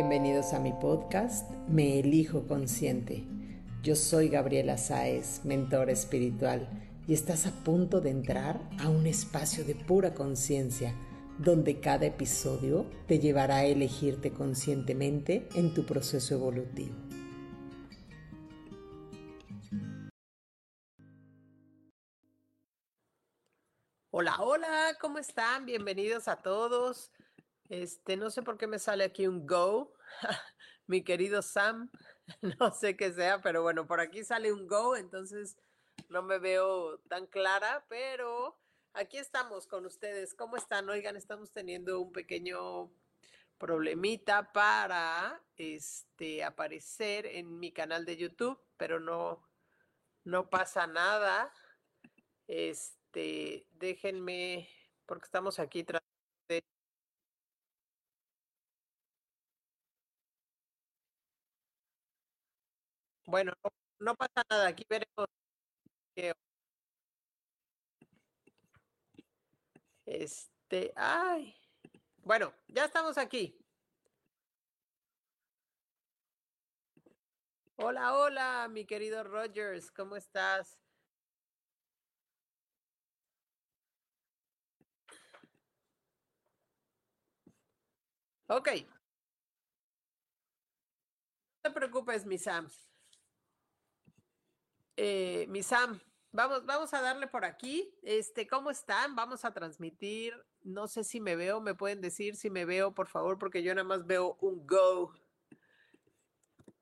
Bienvenidos a mi podcast Me Elijo Consciente. Yo soy Gabriela Sáez, mentor espiritual, y estás a punto de entrar a un espacio de pura conciencia, donde cada episodio te llevará a elegirte conscientemente en tu proceso evolutivo. Hola, hola, ¿cómo están? Bienvenidos a todos. Este, no sé por qué me sale aquí un go, mi querido Sam, no sé qué sea, pero bueno, por aquí sale un go, entonces no me veo tan clara, pero aquí estamos con ustedes. ¿Cómo están? Oigan, estamos teniendo un pequeño problemita para este aparecer en mi canal de YouTube, pero no no pasa nada. Este, déjenme porque estamos aquí tratando Bueno, no, pasa nada, aquí veremos Este, ay. Bueno, ya estamos aquí. Hola, hola, mi querido Rogers, ¿cómo estás? Ok. No te preocupes, mi Sam. Eh, mi Sam, vamos, vamos a darle por aquí. Este, ¿cómo están? Vamos a transmitir. No sé si me veo, me pueden decir si me veo, por favor, porque yo nada más veo un go.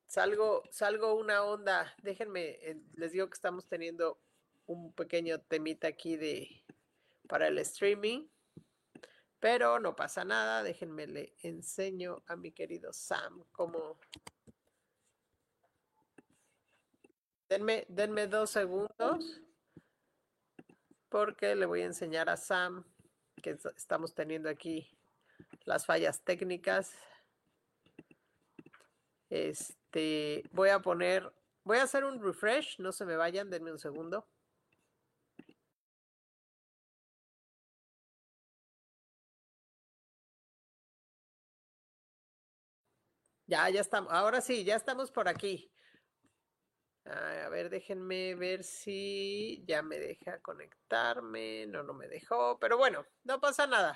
Salgo, salgo una onda. Déjenme, eh, les digo que estamos teniendo un pequeño temita aquí de para el streaming. Pero no pasa nada, déjenme le enseño a mi querido Sam cómo, Denme, denme dos segundos porque le voy a enseñar a Sam que estamos teniendo aquí las fallas técnicas. Este, voy a poner, voy a hacer un refresh, no se me vayan, denme un segundo. Ya, ya estamos, ahora sí, ya estamos por aquí. A ver, déjenme ver si ya me deja conectarme. No, no me dejó, pero bueno, no pasa nada.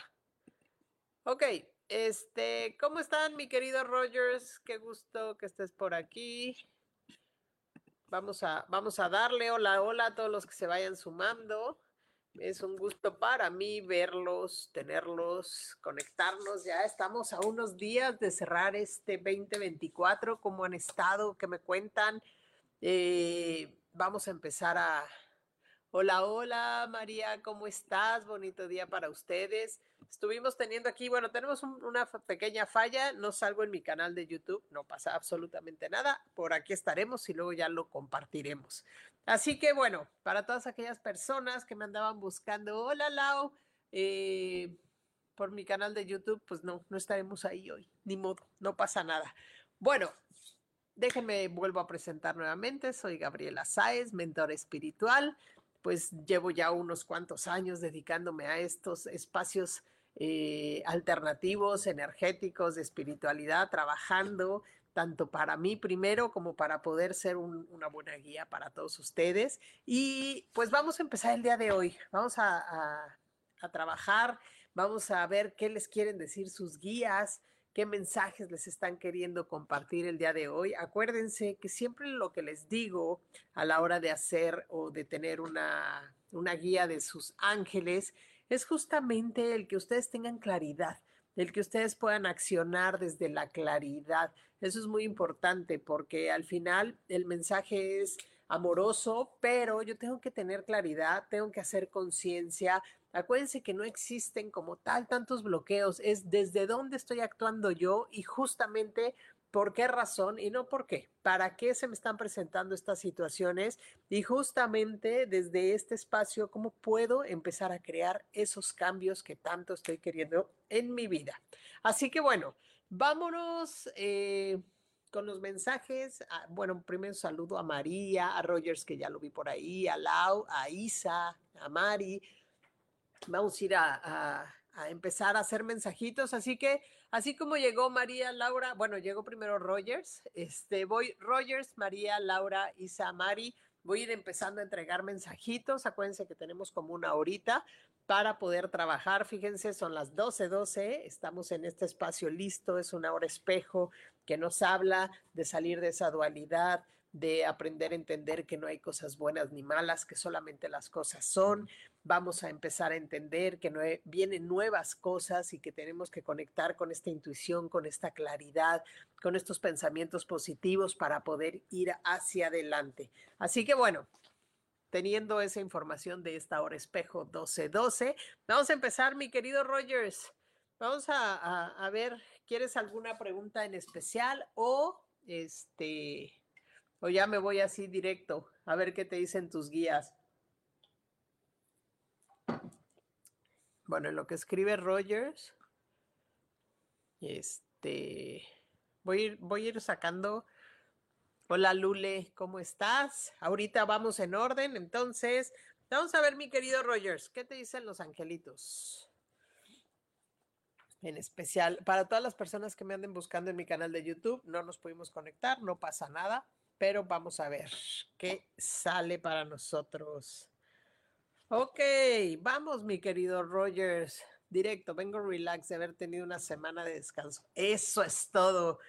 Ok, este, ¿cómo están, mi querido Rogers? Qué gusto que estés por aquí. Vamos a, vamos a darle hola, hola a todos los que se vayan sumando. Es un gusto para mí verlos, tenerlos, conectarnos. Ya estamos a unos días de cerrar este 2024. ¿Cómo han estado? ¿Qué me cuentan? Eh, vamos a empezar a... Hola, hola María, ¿cómo estás? Bonito día para ustedes. Estuvimos teniendo aquí, bueno, tenemos una pequeña falla, no salgo en mi canal de YouTube, no pasa absolutamente nada, por aquí estaremos y luego ya lo compartiremos. Así que bueno, para todas aquellas personas que me andaban buscando, hola Lau, eh, por mi canal de YouTube, pues no, no estaremos ahí hoy, ni modo, no pasa nada. Bueno, Déjenme, vuelvo a presentar nuevamente. Soy Gabriela Sáez, mentor espiritual. Pues llevo ya unos cuantos años dedicándome a estos espacios eh, alternativos, energéticos, de espiritualidad, trabajando tanto para mí primero como para poder ser una buena guía para todos ustedes. Y pues vamos a empezar el día de hoy. Vamos a trabajar, vamos a ver qué les quieren decir sus guías, qué mensajes les están queriendo compartir el día de hoy. Acuérdense que siempre lo que les digo a la hora de hacer o de tener una, una guía de sus ángeles es justamente el que ustedes tengan claridad, el que ustedes puedan accionar desde la claridad. Eso es muy importante porque al final el mensaje es amoroso, pero yo tengo que tener claridad, tengo que hacer conciencia. Acuérdense que no existen como tal tantos bloqueos, es desde dónde estoy actuando yo y justamente por qué razón y no por qué, para qué se me están presentando estas situaciones y justamente desde este espacio, cómo puedo empezar a crear esos cambios que tanto estoy queriendo en mi vida. Así que bueno, vámonos. Eh, con los mensajes. Ah, bueno, primero saludo a María, a Rogers, que ya lo vi por ahí, a Lau, a Isa, a Mari. Vamos a ir a, empezar a hacer mensajitos. Así que, así como llegó María, Laura, bueno, llegó primero Rogers. Este, voy Rogers, María, Laura, Isa, Mari. Voy a ir empezando a entregar mensajitos. Acuérdense que tenemos como una horita para poder trabajar. Fíjense, son las 12:12. 12, estamos en este espacio listo. Es una hora espejo que nos habla de salir de esa dualidad, de aprender a entender que no hay cosas buenas ni malas, que solamente las cosas son. Vamos a empezar a entender que vienen nuevas cosas y que tenemos que conectar con esta intuición, con esta claridad, con estos pensamientos positivos para poder ir hacia adelante. Así que bueno, teniendo esa información de esta hora espejo 1212, vamos a empezar, mi querido Rogers. Vamos a ver ¿Quieres alguna pregunta en especial o este o ya me voy así directo a ver qué te dicen tus guías? Bueno, en lo que escribe Rogers, este voy voy a ir sacando. Hola Lule, ¿cómo estás? Ahorita vamos en orden, entonces vamos a ver mi querido Rogers, ¿qué te dicen los angelitos? En especial para todas las personas que me anden buscando en mi canal de YouTube. No nos pudimos conectar, no pasa nada, pero vamos a ver qué sale para nosotros. Ok, vamos, mi querido Rogers. Directo, vengo relax de haber tenido una semana de descanso. Eso es todo.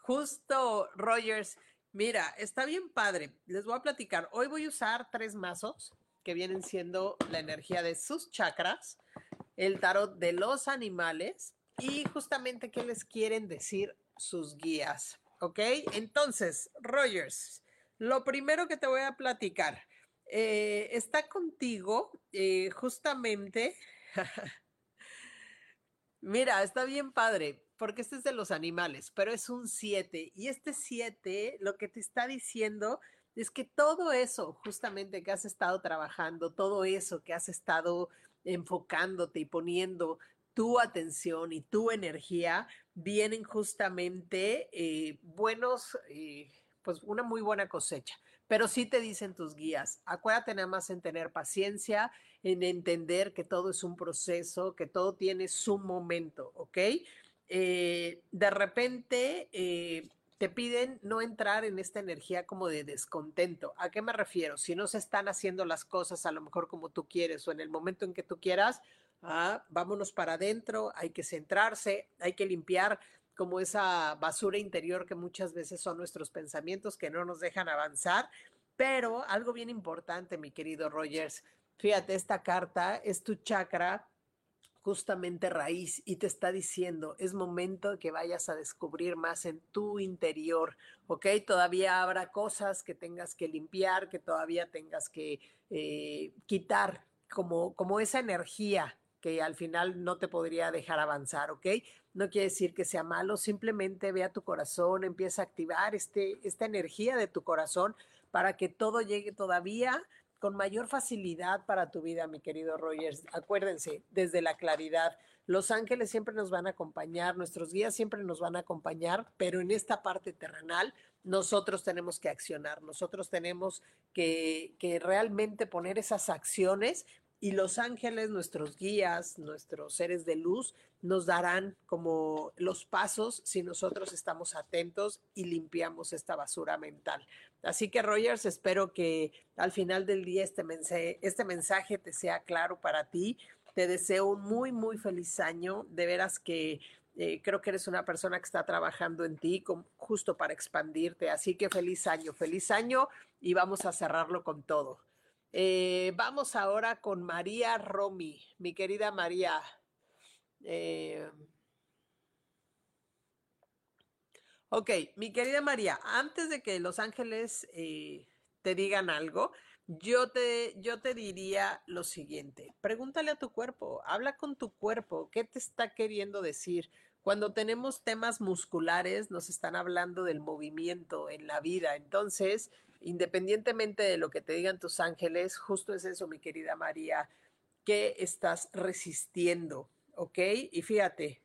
Justo, Rogers. Mira, está bien padre. Les voy a platicar. Hoy voy a usar tres mazos que vienen siendo la energía de sus chakras el tarot de los animales y justamente qué les quieren decir sus guías. ¿Ok? Entonces, Rogers, lo primero que te voy a platicar, eh, está contigo eh, justamente, mira, está bien padre, porque este es de los animales, pero es un 7 y este 7 lo que te está diciendo es que todo eso justamente que has estado trabajando, todo eso que has estado enfocándote y poniendo tu atención y tu energía, vienen justamente eh, buenos, eh, pues una muy buena cosecha. Pero sí te dicen tus guías, acuérdate nada más en tener paciencia, en entender que todo es un proceso, que todo tiene su momento, ¿ok? Eh, de repente te piden no entrar en esta energía como de descontento. ¿A qué me refiero? Si no se están haciendo las cosas a lo mejor como tú quieres o en el momento en que tú quieras, ah, vámonos para adentro, hay que centrarse, hay que limpiar como esa basura interior que muchas veces son nuestros pensamientos que no nos dejan avanzar. Pero algo bien importante, mi querido Rogers, fíjate, esta carta es tu chakra justamente raíz y te está diciendo, es momento que vayas a descubrir más en tu interior, ¿ok? Todavía habrá cosas que tengas que limpiar, que todavía tengas que eh, quitar, como, como esa energía que al final no te podría dejar avanzar, ¿ok? No quiere decir que sea malo, simplemente ve a tu corazón, empieza a activar este, esta energía de tu corazón para que todo llegue todavía con mayor facilidad para tu vida, mi querido Rogers. Acuérdense, desde la claridad, los ángeles siempre nos van a acompañar, nuestros guías siempre nos van a acompañar, pero en esta parte terrenal nosotros tenemos que accionar, nosotros tenemos que, realmente poner esas acciones y los ángeles, nuestros guías, nuestros seres de luz, nos darán como los pasos si nosotros estamos atentos y limpiamos esta basura mental. Así que Rogers, espero que al final del día este mensaje, este mensaje te sea claro para ti. Te deseo un muy, muy feliz año. De veras que eh, creo que eres una persona que está trabajando en ti justo para expandirte. Así que feliz año, feliz año y vamos a cerrarlo con todo. Eh, vamos ahora con María Romy, mi querida María. Eh, ok, mi querida María, antes de que Los Ángeles eh, te digan algo, yo te, yo te diría lo siguiente, pregúntale a tu cuerpo, habla con tu cuerpo, ¿qué te está queriendo decir? Cuando tenemos temas musculares, nos están hablando del movimiento en la vida. Entonces, independientemente de lo que te digan tus ángeles, justo es eso, mi querida María, que estás resistiendo, ¿ok? Y fíjate,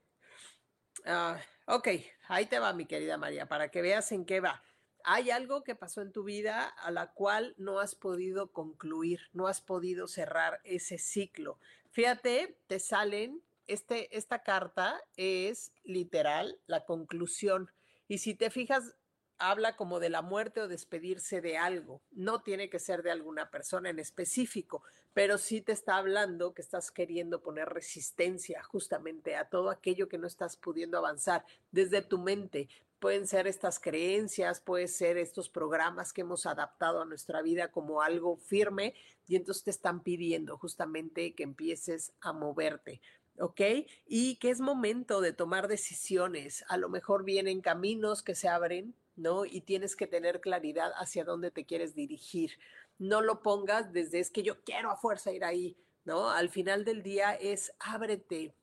uh, ok, ahí te va, mi querida María, para que veas en qué va hay algo que pasó en tu vida a la cual no has podido concluir, no has podido cerrar ese ciclo. Fíjate, te salen, este, esta carta es literal la conclusión. Y si te fijas, habla como de la muerte o despedirse de algo. No tiene que ser de alguna persona en específico, pero sí te está hablando que estás queriendo poner resistencia justamente a todo aquello que no estás pudiendo avanzar desde tu mente. Pueden ser estas creencias, puede ser estos programas que hemos adaptado a nuestra vida como algo firme y entonces te están pidiendo justamente que empieces a moverte. ¿ok? Y que es momento de tomar decisiones. A lo mejor vienen caminos que se abren, ¿no? Y tienes que tener claridad hacia dónde te quieres dirigir. No lo pongas desde es que yo quiero a fuerza ir ahí, ¿no? Al final del día es ábrete,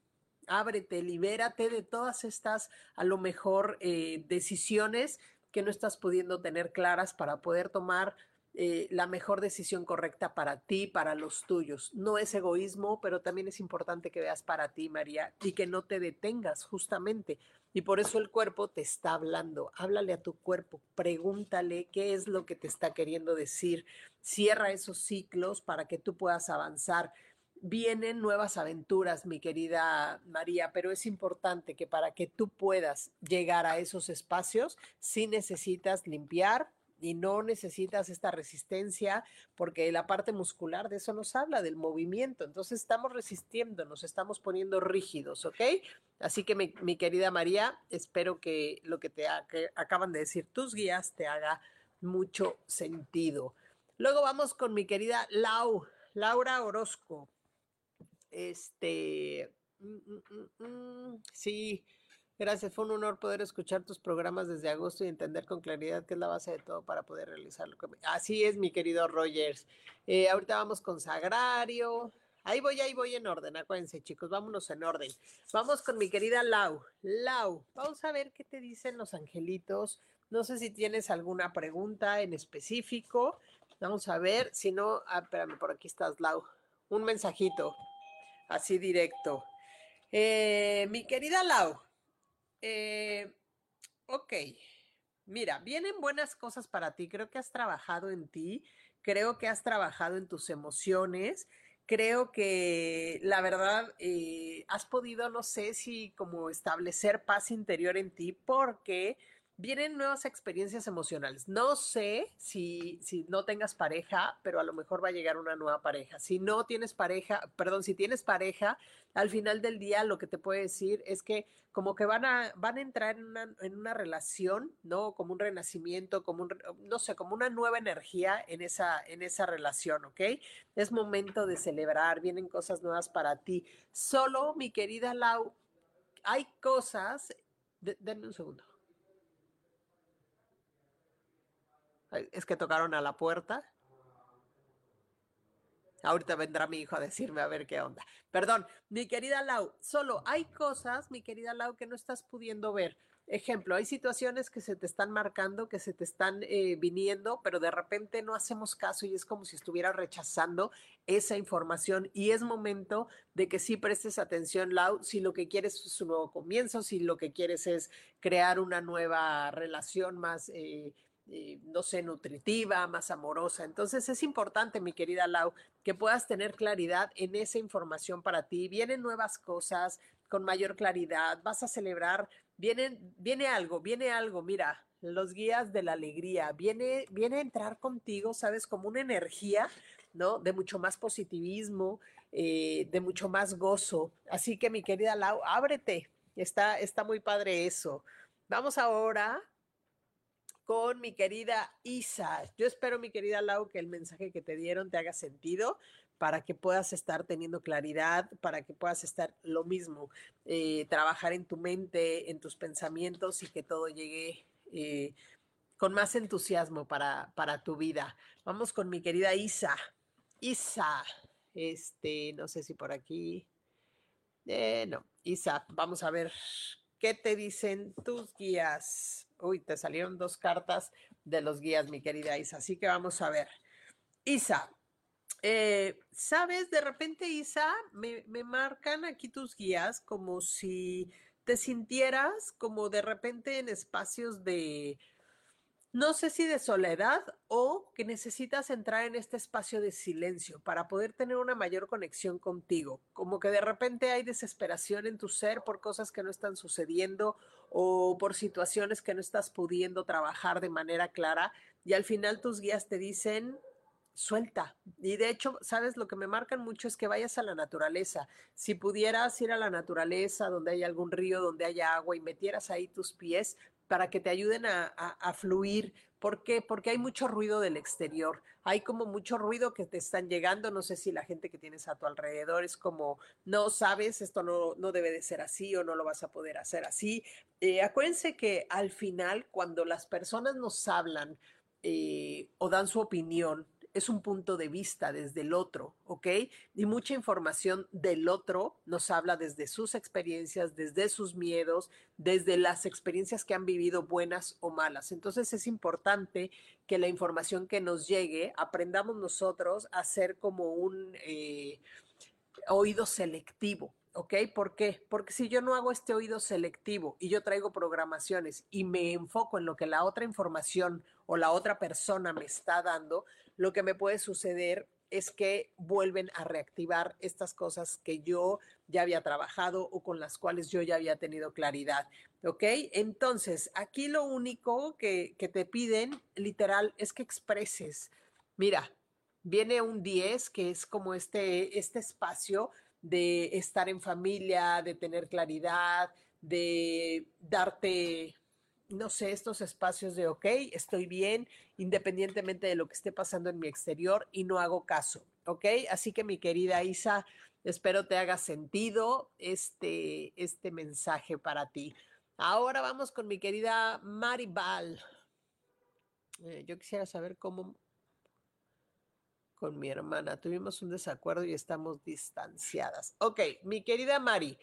ábrete, libérate de todas estas, a lo mejor, eh, decisiones que no estás pudiendo tener claras para poder tomar eh, la mejor decisión correcta para ti, para los tuyos. No es egoísmo, pero también es importante que veas para ti, María, y que no te detengas justamente. Y por eso el cuerpo te está hablando. Háblale a tu cuerpo, pregúntale qué es lo que te está queriendo decir. Cierra esos ciclos para que tú puedas avanzar. Vienen nuevas aventuras, mi querida María, pero es importante que para que tú puedas llegar a esos espacios, sí necesitas limpiar, y no necesitas esta resistencia porque la parte muscular de eso nos habla, del movimiento. Entonces estamos resistiendo, nos estamos poniendo rígidos, ¿ok? Así que mi, querida María, espero que lo que te acaban de decir tus guías te haga mucho sentido. Luego vamos con mi querida Lau, Laura Orozco. Este, mm, mm, mm, sí, Gracias, fue un honor poder escuchar tus programas desde agosto y entender con claridad que es la base de todo para poder realizarlo. Así es, mi querido Rogers. Eh, ahorita vamos con Sagrario. Ahí voy, ahí voy en orden, acuérdense chicos, vámonos en orden. Vamos con mi querida Lau. Lau, vamos a ver qué te dicen los angelitos. No sé si tienes alguna pregunta en específico. Vamos a ver, si no, ah, espérame, por aquí estás, Lau. Un mensajito, así directo. Eh, mi querida Lau, eh, ok, mira, vienen buenas cosas para ti. Creo que has trabajado en ti, creo que has trabajado en tus emociones. Creo que la verdad eh, has podido, no sé si como establecer paz interior en ti, porque vienen nuevas experiencias emocionales. No sé si, si no tengas pareja, pero a lo mejor va a llegar una nueva pareja. Si no tienes pareja, perdón, si tienes pareja, al final del día lo que te puede decir es que como que van a, van a entrar en una, en una relación, ¿no? Como un renacimiento, como un, no sé, como una nueva energía en esa, en esa relación, ¿ok? Es momento de celebrar, vienen cosas nuevas para ti. Solo, mi querida Lau, hay cosas, denme un segundo. Es que tocaron a la puerta. Ahorita vendrá mi hijo a decirme a ver qué onda. Perdón, mi querida Lau, solo hay cosas, mi querida Lau, que no estás pudiendo ver. Ejemplo, hay situaciones que se te están marcando, que se te están eh, viniendo, pero de repente no hacemos caso y es como si estuviera rechazando esa información y es momento de que sí prestes atención, Lau, si lo que quieres es un nuevo comienzo, si lo que quieres es crear una nueva relación más... Eh, no sé, nutritiva, más amorosa. Entonces es importante, mi querida Lau, que puedas tener claridad en esa información para ti. Vienen nuevas cosas con mayor claridad, vas a celebrar, viene, viene algo, viene algo, mira, los guías de la alegría, viene, viene a entrar contigo, sabes, como una energía, ¿no? De mucho más positivismo, eh, de mucho más gozo. Así que mi querida Lau, ábrete, está, está muy padre eso. Vamos ahora con mi querida Isa. Yo espero, mi querida Lau, que el mensaje que te dieron te haga sentido para que puedas estar teniendo claridad, para que puedas estar lo mismo, eh, trabajar en tu mente, en tus pensamientos y que todo llegue eh, con más entusiasmo para, para tu vida. Vamos con mi querida Isa. Isa, este, no sé si por aquí. Eh, no, Isa, vamos a ver qué te dicen tus guías. Uy, te salieron dos cartas de los guías, mi querida Isa. Así que vamos a ver. Isa, eh, sabes, de repente, Isa, me, me marcan aquí tus guías como si te sintieras como de repente en espacios de, no sé si de soledad o que necesitas entrar en este espacio de silencio para poder tener una mayor conexión contigo, como que de repente hay desesperación en tu ser por cosas que no están sucediendo o por situaciones que no estás pudiendo trabajar de manera clara y al final tus guías te dicen, suelta. Y de hecho, sabes, lo que me marcan mucho es que vayas a la naturaleza. Si pudieras ir a la naturaleza, donde hay algún río, donde haya agua, y metieras ahí tus pies para que te ayuden a, fluir. ¿Por qué? Porque hay mucho ruido del exterior. Hay como mucho ruido que te están llegando. No sé si la gente que tienes a tu alrededor es como, no sabes, esto no, no debe de ser así o no lo vas a poder hacer así. Eh, acuérdense que al final, cuando las personas nos hablan eh, o dan su opinión, es un punto de vista desde el otro, ¿ok? Y mucha información del otro nos habla desde sus experiencias, desde sus miedos, desde las experiencias que han vivido buenas o malas. Entonces es importante que la información que nos llegue, aprendamos nosotros a ser como un eh, oído selectivo, ¿ok? ¿Por qué? Porque si yo no hago este oído selectivo y yo traigo programaciones y me enfoco en lo que la otra información o la otra persona me está dando, lo que me puede suceder es que vuelven a reactivar estas cosas que yo ya había trabajado o con las cuales yo ya había tenido claridad. ¿Ok? Entonces, aquí lo único que, te piden, literal, es que expreses. Mira, viene un 10, que es como este, este espacio de estar en familia, de tener claridad, de darte no sé, estos espacios de, ok, estoy bien, independientemente de lo que esté pasando en mi exterior y no hago caso, ¿ok? Así que mi querida Isa, espero te haga sentido este, este mensaje para ti. Ahora vamos con mi querida Maribal. Eh, yo quisiera saber cómo con mi hermana tuvimos un desacuerdo y estamos distanciadas. Ok, mi querida Mari,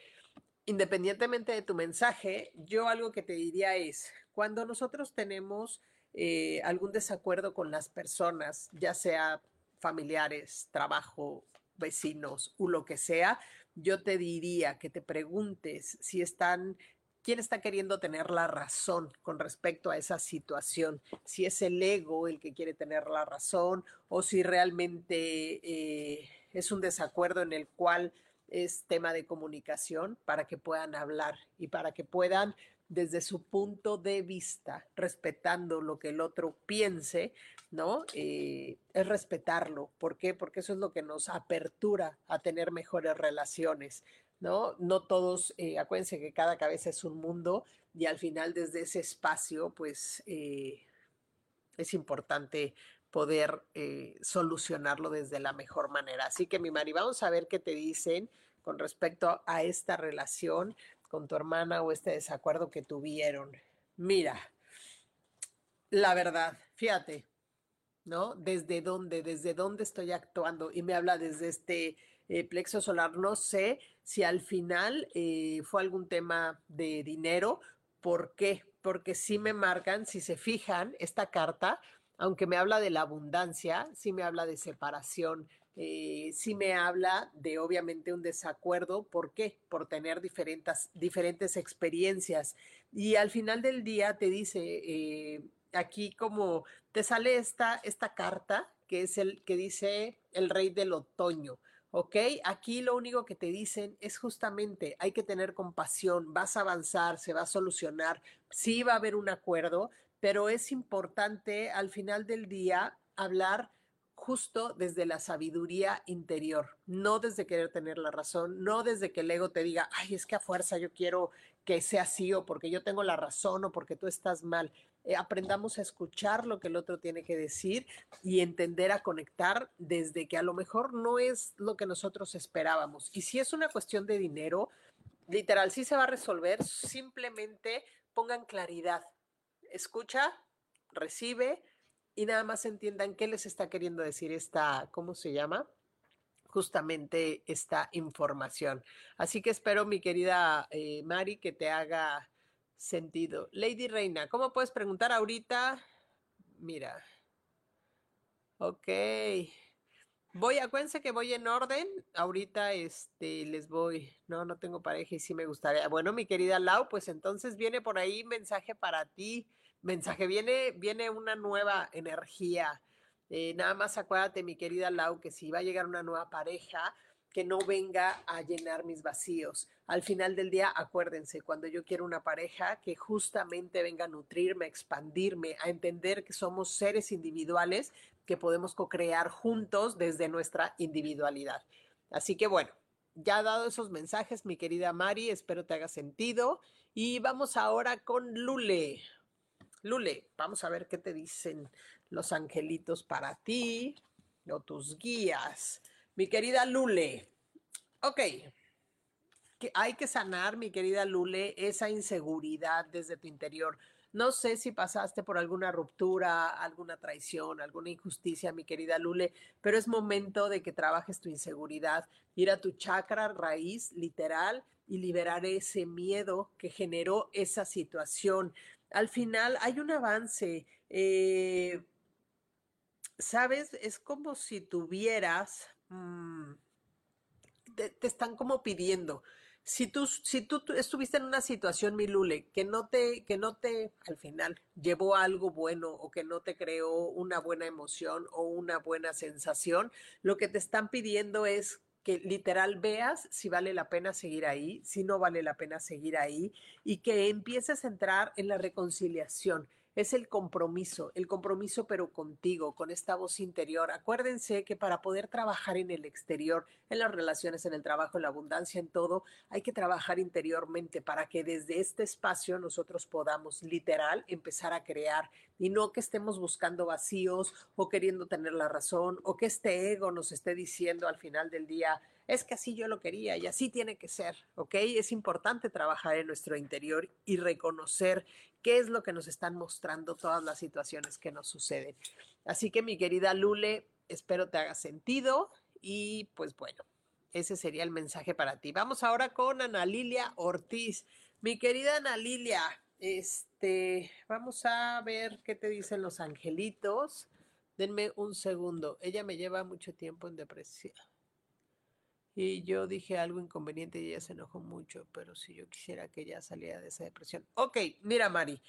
independientemente de tu mensaje, yo algo que te diría es, cuando nosotros tenemos eh, algún desacuerdo con las personas, ya sea familiares, trabajo, vecinos o lo que sea, yo te diría que te preguntes si están, quién está queriendo tener la razón con respecto a esa situación, si es el ego el que quiere tener la razón o si realmente eh, es un desacuerdo en el cual es tema de comunicación para que puedan hablar y para que puedan desde su punto de vista, respetando lo que el otro piense, ¿no? Eh, es respetarlo. ¿Por qué? Porque eso es lo que nos apertura a tener mejores relaciones, ¿no? No todos, eh, acuérdense que cada cabeza es un mundo y al final desde ese espacio, pues eh, es importante poder eh, solucionarlo desde la mejor manera. Así que mi Mari, vamos a ver qué te dicen con respecto a esta relación con tu hermana o este desacuerdo que tuvieron. Mira, la verdad, fíjate, ¿no? ¿Desde dónde? ¿Desde dónde estoy actuando? Y me habla desde este eh, plexo solar. No sé si al final eh, fue algún tema de dinero. ¿Por qué? Porque si me marcan, si se fijan, esta carta aunque me habla de la abundancia, sí me habla de separación, eh, sí me habla de obviamente un desacuerdo. ¿Por qué? Por tener diferentes, diferentes experiencias. Y al final del día te dice, eh, aquí como te sale esta, esta carta, que es el que dice el rey del otoño. ¿ok? Aquí lo único que te dicen es justamente hay que tener compasión, vas a avanzar, se va a solucionar, sí va a haber un acuerdo, pero es importante al final del día hablar justo desde la sabiduría interior, no desde querer tener la razón, no desde que el ego te diga, ay, es que a fuerza yo quiero que sea así o porque yo tengo la razón o porque tú estás mal. Eh, aprendamos a escuchar lo que el otro tiene que decir y entender a conectar desde que a lo mejor no es lo que nosotros esperábamos. Y si es una cuestión de dinero, literal, sí se va a resolver, simplemente pongan claridad, escucha, recibe y nada más entiendan qué les está queriendo decir esta, ¿cómo se llama? Justamente esta información. Así que espero, mi querida eh, Mari, que te haga sentido. Lady Reina, ¿cómo puedes preguntar ahorita? Mira. Ok. Voy, acuérdense que voy en orden. Ahorita este, les voy. No, no tengo pareja y sí me gustaría. Bueno, mi querida Lau, pues entonces viene por ahí mensaje para ti. Mensaje, viene, viene una nueva energía. Eh, nada más acuérdate, mi querida Lau, que si va a llegar una nueva pareja, que no venga a llenar mis vacíos. Al final del día, acuérdense, cuando yo quiero una pareja que justamente venga a nutrirme, a expandirme, a entender que somos seres individuales que podemos co-crear juntos desde nuestra individualidad. Así que bueno, ya dado esos mensajes, mi querida Mari, espero te haga sentido. Y vamos ahora con Lule. Lule, vamos a ver qué te dicen los angelitos para ti o tus guías. Mi querida Lule, ok, que hay que sanar, mi querida Lule, esa inseguridad desde tu interior. No sé si pasaste por alguna ruptura, alguna traición, alguna injusticia, mi querida Lule, pero es momento de que trabajes tu inseguridad, ir a tu chakra raíz literal y liberar ese miedo que generó esa situación. Al final hay un avance. Eh, Sabes, es como si tuvieras, mm, te, están como pidiendo si tú, si tú, estuviste en una situación, mi Lule, que no te, que no te, al final, llevó algo bueno o que no te creó una buena emoción o una buena sensación, lo que te están pidiendo es que literal veas si vale la pena seguir ahí, si no vale la pena seguir ahí y que empieces a entrar en la reconciliación es el compromiso, el compromiso pero contigo, con esta voz interior. Acuérdense que para poder trabajar en el exterior, en las relaciones, en el trabajo, en la abundancia, en todo, hay que trabajar interiormente para que desde este espacio nosotros podamos literal empezar a crear y no que estemos buscando vacíos o queriendo tener la razón o que este ego nos esté diciendo al final del día, es que así yo lo quería y así tiene que ser, ¿ok? Es importante trabajar en nuestro interior y reconocer qué es lo que nos están mostrando todas las situaciones que nos suceden. Así que mi querida Lule, espero te haga sentido y pues bueno, ese sería el mensaje para ti. Vamos ahora con Ana Lilia Ortiz. Mi querida Ana Lilia, este, vamos a ver qué te dicen los angelitos. Denme un segundo. Ella me lleva mucho tiempo en depresión. Y yo dije algo inconveniente y ella se enojó mucho, pero si yo quisiera que ella saliera de esa depresión. Ok, mira, Mari,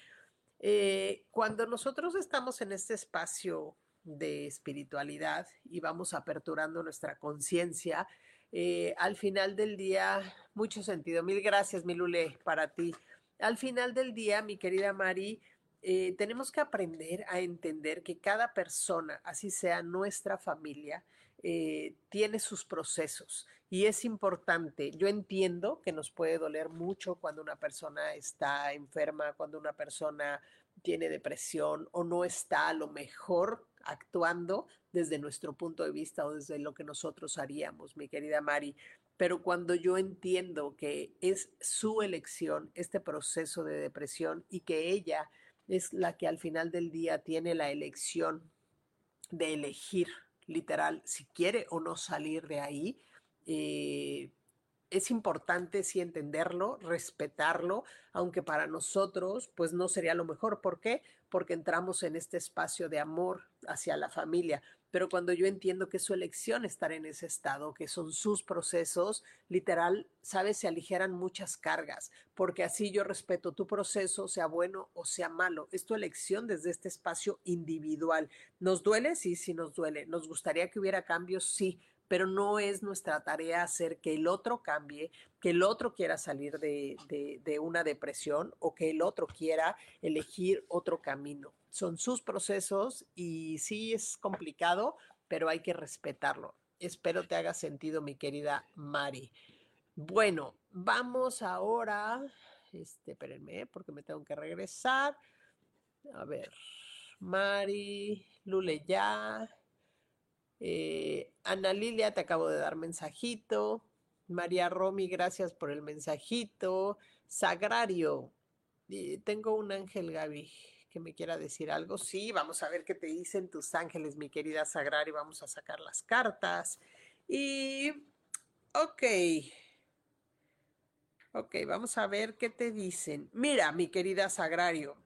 eh, cuando nosotros estamos en este espacio de espiritualidad y vamos aperturando nuestra conciencia, eh, al final del día, mucho sentido. Mil gracias, mi Lule, para ti. Al final del día, mi querida Mari, eh, tenemos que aprender a entender que cada persona, así sea nuestra familia, tiene sus procesos y es importante. Yo entiendo que nos puede doler mucho cuando una persona está enferma, cuando una persona tiene depresión o no está a lo mejor actuando desde nuestro punto de vista o desde lo que nosotros haríamos, mi querida Mari. Pero cuando yo entiendo que es su elección este proceso de depresión y que ella es la que al final del día tiene la elección de elegir literal si quiere o no salir de ahí, eh, es importante sí entenderlo, respetarlo, aunque para nosotros pues no sería lo mejor. ¿Por qué? Porque entramos en este espacio de amor hacia la familia. Pero cuando yo entiendo que es su elección estar en ese estado, que son sus procesos, literal, sabes, se aligeran muchas cargas, porque así yo respeto tu proceso, sea bueno o sea malo. Es tu elección desde este espacio individual. ¿Nos duele? Sí, sí nos duele. ¿Nos gustaría que hubiera cambios? Sí, pero no es nuestra tarea hacer que el otro cambie, que el otro quiera salir de, una depresión o que el otro quiera elegir otro camino. Son sus procesos y sí es complicado, pero hay que respetarlo. Espero te haga sentido, mi querida Mari. Bueno, vamos ahora, este, espérenme, porque me tengo que regresar. A ver, Mari, Lule ya, eh, Ana Lilia, te acabo de dar mensajito. María Romy, gracias por el mensajito. Sagrario, tengo un ángel Gaby que me quiera decir algo. Sí, vamos a ver qué te dicen tus ángeles, mi querida Sagrario. Vamos a sacar las cartas. Y, ok. Ok, vamos a ver qué te dicen. Mira, mi querida Sagrario,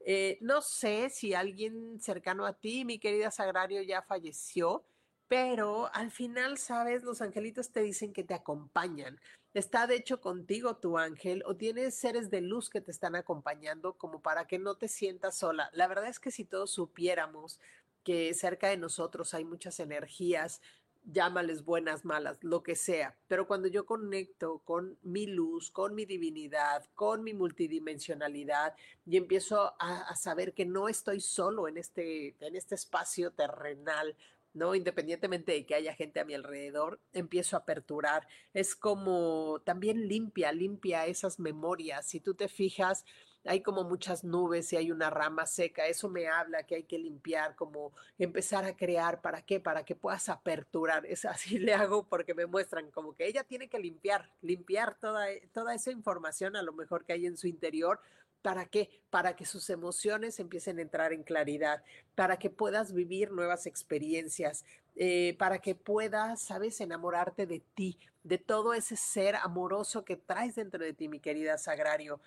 eh, no sé si alguien cercano a ti, mi querida Sagrario, ya falleció, pero al final, sabes, los angelitos te dicen que te acompañan. Está de hecho contigo tu ángel o tienes seres de luz que te están acompañando como para que no te sientas sola. La verdad es que si todos supiéramos que cerca de nosotros hay muchas energías, llámales buenas, malas, lo que sea. Pero cuando yo conecto con mi luz, con mi divinidad, con mi multidimensionalidad y empiezo a, saber que no estoy solo en este, en este espacio terrenal, ¿no? Independientemente de que haya gente a mi alrededor, empiezo a aperturar. Es como también limpia, limpia esas memorias. Si tú te fijas, hay como muchas nubes y hay una rama seca. Eso me habla que hay que limpiar, como empezar a crear. ¿Para qué? Para que puedas aperturar. Es así le hago porque me muestran como que ella tiene que limpiar, limpiar toda, toda esa información a lo mejor que hay en su interior ¿Para qué? Para que sus emociones empiecen a entrar en claridad, para que puedas vivir nuevas experiencias, eh, para que puedas, sabes, enamorarte de ti, de todo ese ser amoroso que traes dentro de ti, mi querida Sagrario.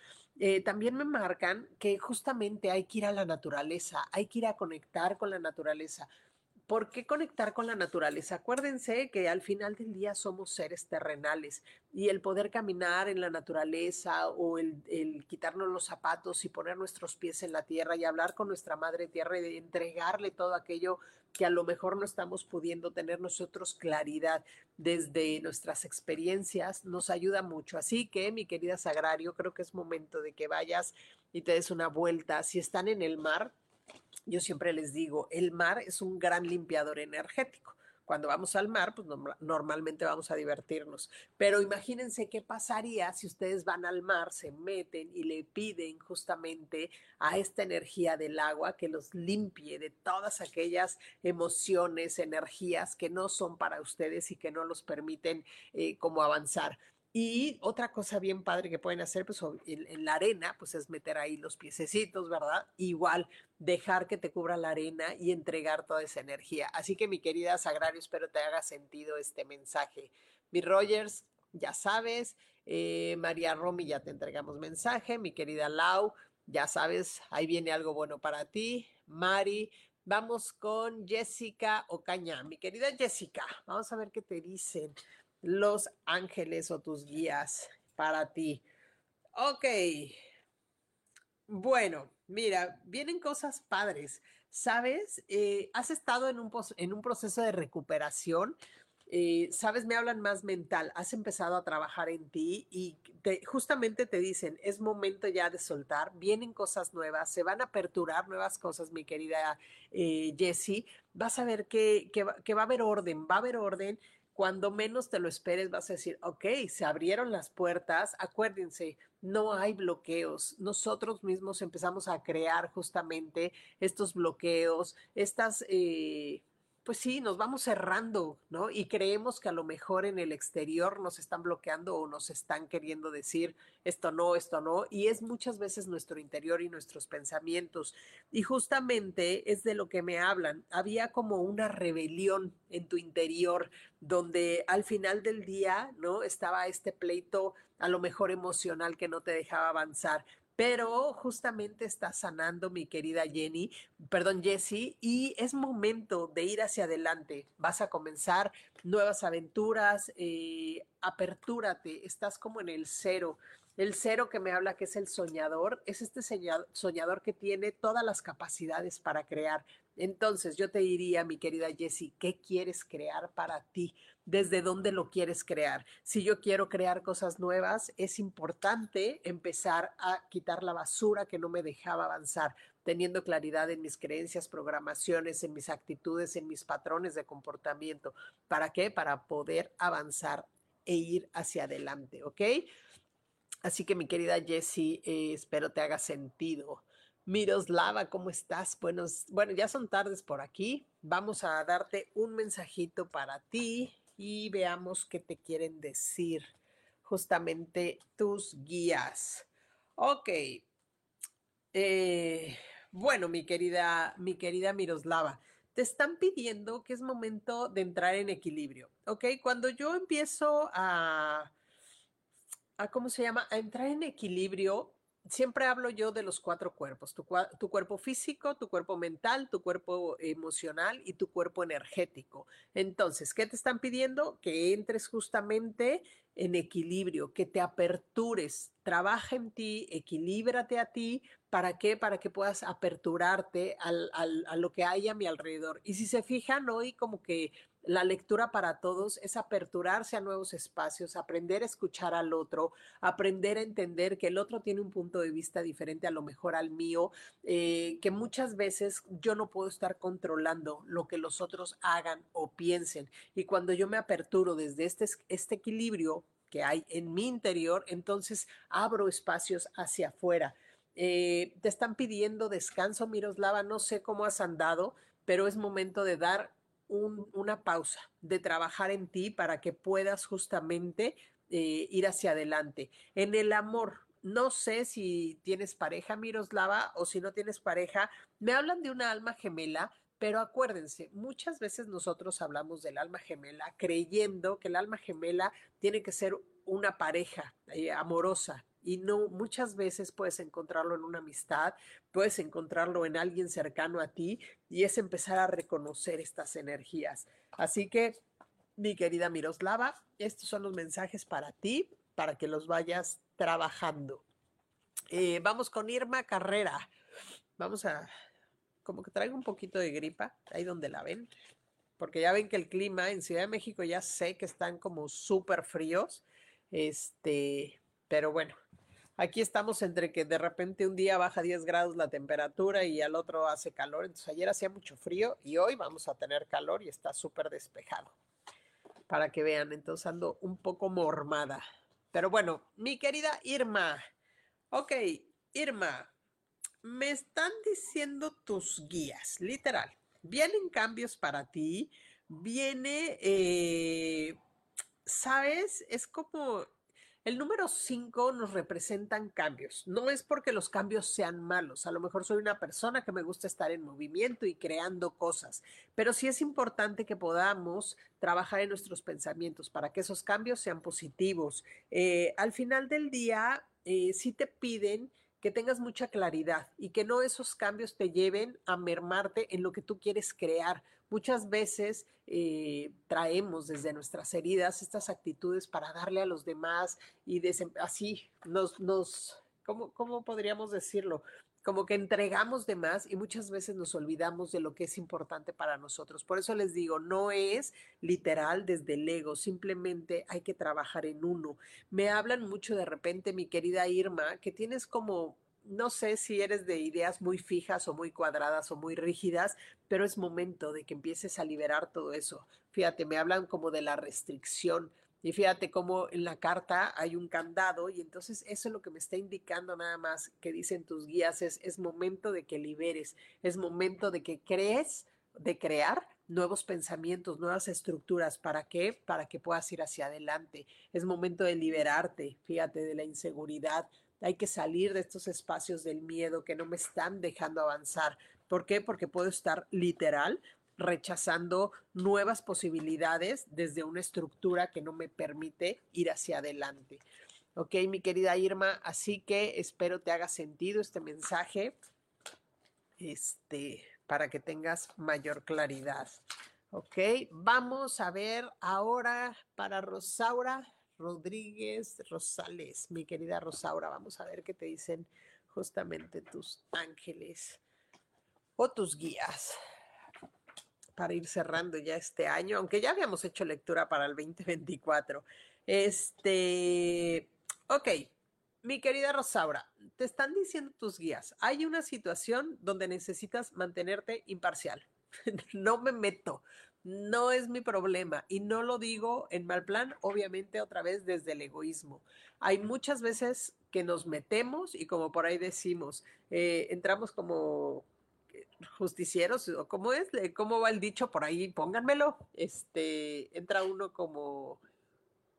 Eh, también me marcan que justamente hay que ir a la naturaleza, hay que ir a conectar con la naturaleza. ¿Por qué conectar con la naturaleza? Acuérdense que al final del día somos seres terrenales y el poder caminar en la naturaleza o el, quitarnos los zapatos y poner nuestros pies en la tierra y hablar con nuestra madre tierra y entregarle todo aquello que a lo mejor no estamos pudiendo tener nosotros claridad desde nuestras experiencias nos ayuda mucho. Así que, mi querida Sagrario, creo que es momento de que vayas y te des una vuelta. Si están en el mar, yo siempre les digo, el mar es un gran limpiador energético. Cuando vamos al mar, pues normalmente vamos a divertirnos. Pero imagínense qué pasaría si ustedes van al mar, se meten y le piden justamente a esta energía del agua que los limpie de todas aquellas emociones, energías que no son para ustedes y que no los permiten eh, como avanzar. Y otra cosa bien padre que pueden hacer pues, en, la arena, pues es meter ahí los piececitos, ¿verdad? Igual dejar que te cubra la arena y entregar toda esa energía. Así que mi querida Sagrario, espero te haga sentido este mensaje. Mi Rogers, ya sabes, eh, María Romy, ya te entregamos mensaje. Mi querida Lau, ya sabes, ahí viene algo bueno para ti. Mari, vamos con Jessica Ocaña. Mi querida Jessica, vamos a ver qué te dicen los ángeles o tus guías para ti. Ok. Bueno, mira, vienen cosas padres. ¿Sabes? Eh, has estado en un, en un proceso de recuperación. Eh, sabes, me hablan más mental, has empezado a trabajar en ti y justamente te dicen, es momento ya de soltar, vienen cosas nuevas, se van a aperturar nuevas cosas, mi querida eh, Jessie, vas a ver que, que va a haber orden, va a haber orden, cuando menos te lo esperes vas a decir, ok, se abrieron las puertas, acuérdense, no hay bloqueos. Nosotros mismos empezamos a crear justamente estos bloqueos, estas... Eh, pues sí, nos vamos cerrando, ¿no? Y creemos que a lo mejor en el exterior nos están bloqueando o nos están queriendo decir esto no, esto no, y es muchas veces nuestro interior y nuestros pensamientos. Y justamente es de lo que me hablan. Había como una rebelión en tu interior donde al final del día, ¿no? Estaba este pleito a lo mejor emocional que no te dejaba avanzar pero justamente está sanando mi querida Jenny, perdón, Jessie, y es momento de ir hacia adelante. Vas a comenzar nuevas aventuras, eh, apertúrate, estás como en el cero. El cero que me habla que es el soñador, es este soñador que tiene todas las capacidades para crear. Entonces yo te diría, mi querida Jessie, ¿qué quieres crear para ti? Desde dónde lo quieres crear. Si yo quiero crear cosas nuevas, es importante empezar a quitar la basura que no me dejaba avanzar, teniendo claridad en mis creencias, programaciones, en mis actitudes, en mis patrones de comportamiento. ¿Para qué? Para poder avanzar e ir hacia adelante, ¿ok? Así que mi querida Jessie, eh, espero te haga sentido. Miroslava, ¿cómo estás? Buenos, bueno, ya son tardes por aquí. Vamos a darte un mensajito para ti y veamos qué te quieren decir justamente tus guías. Ok. Eh, Bueno, mi querida, mi querida Miroslava, te están pidiendo que es momento de entrar en equilibrio, ¿ok? Cuando yo empiezo a, a ¿cómo se llama? A entrar en equilibrio, siempre hablo yo de los cuatro cuerpos, tu, cuerpo físico, tu cuerpo mental, tu cuerpo emocional y tu cuerpo energético. Entonces, ¿qué te están pidiendo? Que entres justamente en equilibrio, que te apertures, trabaja en ti, equilíbrate a ti. ¿Para qué? Para que puedas aperturarte a lo que hay a mi alrededor. Y si se fijan hoy como que la lectura para todos es aperturarse a nuevos espacios, aprender a escuchar al otro, aprender a entender que el otro tiene un punto de vista diferente a lo mejor al mío, eh, que muchas veces yo no puedo estar controlando lo que los otros hagan o piensen. Y cuando yo me aperturo desde este, este equilibrio que hay en mi interior, entonces abro espacios hacia afuera. Eh, te están pidiendo descanso, Miroslava, no sé cómo has andado, pero es momento de dar una pausa, de trabajar en ti para que puedas justamente eh, ir hacia adelante. En el amor, no sé si tienes pareja, Miroslava, o si no tienes pareja, me hablan de una alma gemela, pero acuérdense, muchas veces nosotros hablamos del alma gemela creyendo que el alma gemela tiene que ser una pareja eh, amorosa, y no muchas veces puedes encontrarlo en una amistad, puedes encontrarlo en alguien cercano a ti y es empezar a reconocer estas energías. Así que, mi querida Miroslava, estos son los mensajes para ti, para que los vayas trabajando. Eh, vamos con Irma Carrera. Vamos a, como que traigo un poquito de gripa, ahí donde la ven, porque ya ven que el clima en Ciudad de México ya sé que están como súper fríos, este, pero bueno, Aquí estamos entre que de repente un día baja 10 grados la temperatura y al otro hace calor. Entonces ayer hacía mucho frío y hoy vamos a tener calor y está súper despejado. Para que vean, entonces ando un poco mormada. Pero bueno, mi querida Irma. Ok, Irma, me están diciendo tus guías, literal. Vienen cambios para ti. Viene, eh, ¿sabes? Es como el número 5 nos representan cambios. No es porque los cambios sean malos. A lo mejor soy una persona que me gusta estar en movimiento y creando cosas, pero sí es importante que podamos trabajar en nuestros pensamientos para que esos cambios sean positivos. Eh, al final del día, eh, sí te piden que tengas mucha claridad y que no esos cambios te lleven a mermarte en lo que tú quieres crear Muchas veces eh, traemos desde nuestras heridas estas actitudes para darle a los demás y así nos, nos ¿cómo, ¿cómo podríamos decirlo? como que entregamos de más y muchas veces nos olvidamos de lo que es importante para nosotros. Por eso les digo, no es literal desde el ego, simplemente hay que trabajar en uno. Me hablan mucho de repente, mi querida Irma, que tienes como no sé si eres de ideas muy fijas o muy cuadradas o muy rígidas, pero es momento de que empieces a liberar todo eso. Fíjate, me hablan como de la restricción. Y fíjate cómo en la carta hay un candado y entonces eso es lo que me está indicando nada más que dicen tus guías es, es momento de que liberes, es momento de que crees, de crear nuevos pensamientos, nuevas estructuras. ¿Para qué? Para que puedas ir hacia adelante. Es momento de liberarte, fíjate, de la inseguridad, hay que salir de estos espacios del miedo que no me están dejando avanzar. ¿Por qué? Porque puedo estar literal rechazando nuevas posibilidades desde una estructura que no me permite ir hacia adelante. Ok, mi querida Irma, así que espero te haga sentido este mensaje este, para que tengas mayor claridad. Ok, vamos a ver ahora para Rosaura. Rodríguez Rosales, mi querida Rosaura. Vamos a ver qué te dicen justamente tus ángeles o tus guías para ir cerrando ya este año, aunque ya habíamos hecho lectura para el 2024. Este, ok, mi querida Rosaura, te están diciendo tus guías, hay una situación donde necesitas mantenerte imparcial. no me meto, no es mi problema y no lo digo en mal plan, obviamente otra vez desde el egoísmo. Hay muchas veces que nos metemos y como por ahí decimos, eh, entramos como eh, justicieros, cómo es, cómo va el dicho por ahí, pónganmelo, este, entra uno como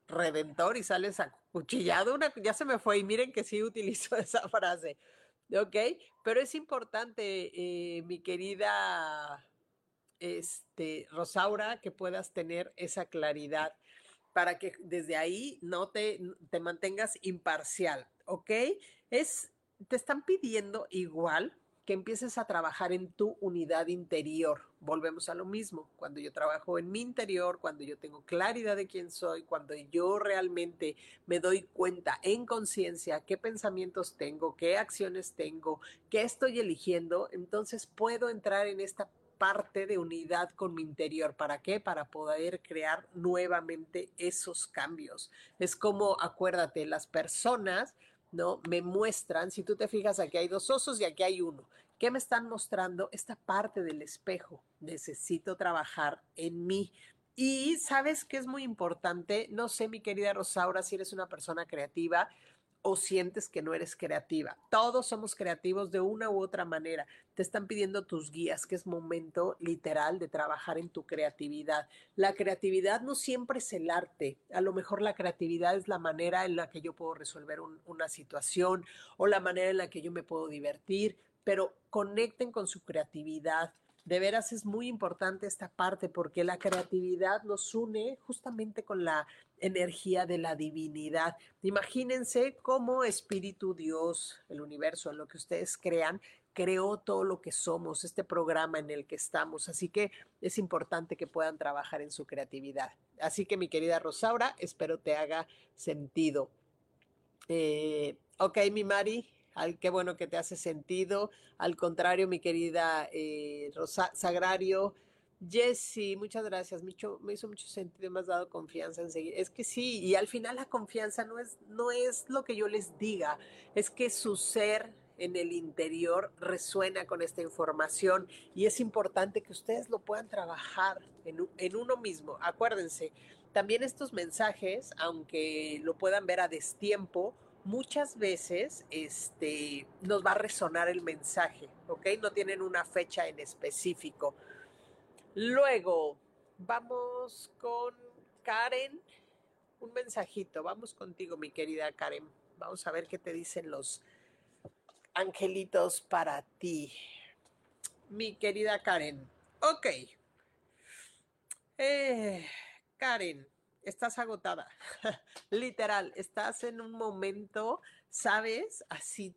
redentor y sales acuchillado, una, ya se me fue y miren que sí utilizo esa frase. ¿ok? Pero es importante, eh, mi querida este, Rosaura, que puedas tener esa claridad para que desde ahí no te, te mantengas imparcial, ¿ok? Es, te están pidiendo igual que empieces a trabajar en tu unidad interior. Volvemos a lo mismo. Cuando yo trabajo en mi interior, cuando yo tengo claridad de quién soy, cuando yo realmente me doy cuenta en conciencia qué pensamientos tengo, qué acciones tengo, qué estoy eligiendo, entonces puedo entrar en esta parte de unidad con mi interior. ¿Para qué? Para poder crear nuevamente esos cambios. Es como, acuérdate, las personas ¿no? Me muestran, si tú te fijas, aquí hay dos osos y aquí hay uno. ¿Qué me están mostrando? Esta parte del espejo. Necesito trabajar en mí. Y sabes que es muy importante, no sé, mi querida Rosaura, si eres una persona creativa, o sientes que no eres creativa. Todos somos creativos de una u otra manera. Te están pidiendo tus guías, que es momento literal de trabajar en tu creatividad. La creatividad no siempre es el arte. A lo mejor la creatividad es la manera en la que yo puedo resolver una situación o la manera en la que yo me puedo divertir, pero conecten con su creatividad. De veras es muy importante esta parte porque la creatividad nos une justamente con la energía de la divinidad. Imagínense cómo Espíritu Dios, el universo, en lo que ustedes crean, creó todo lo que somos, este programa en el que estamos. Así que es importante que puedan trabajar en su creatividad. Así que mi querida Rosaura, espero te haga sentido. Eh, ok, mi Mari, al, qué bueno que te hace sentido. Al contrario, mi querida eh, Rosa, Sagrario, Jessy, muchas gracias. Me hizo, mucho sentido, me has dado confianza en seguir. Es que sí, y al final la confianza no es, no es lo que yo les diga, es que su ser en el interior resuena con esta información y es importante que ustedes lo puedan trabajar en, en uno mismo. Acuérdense, también estos mensajes, aunque lo puedan ver a destiempo, muchas veces este, nos va a resonar el mensaje, ¿ok? No tienen una fecha en específico. Luego, vamos con Karen. Un mensajito, vamos contigo, mi querida Karen. Vamos a ver qué te dicen los angelitos para ti. Mi querida Karen. Ok. Eh, Karen, estás agotada. Literal, estás en un momento, ¿sabes? Así,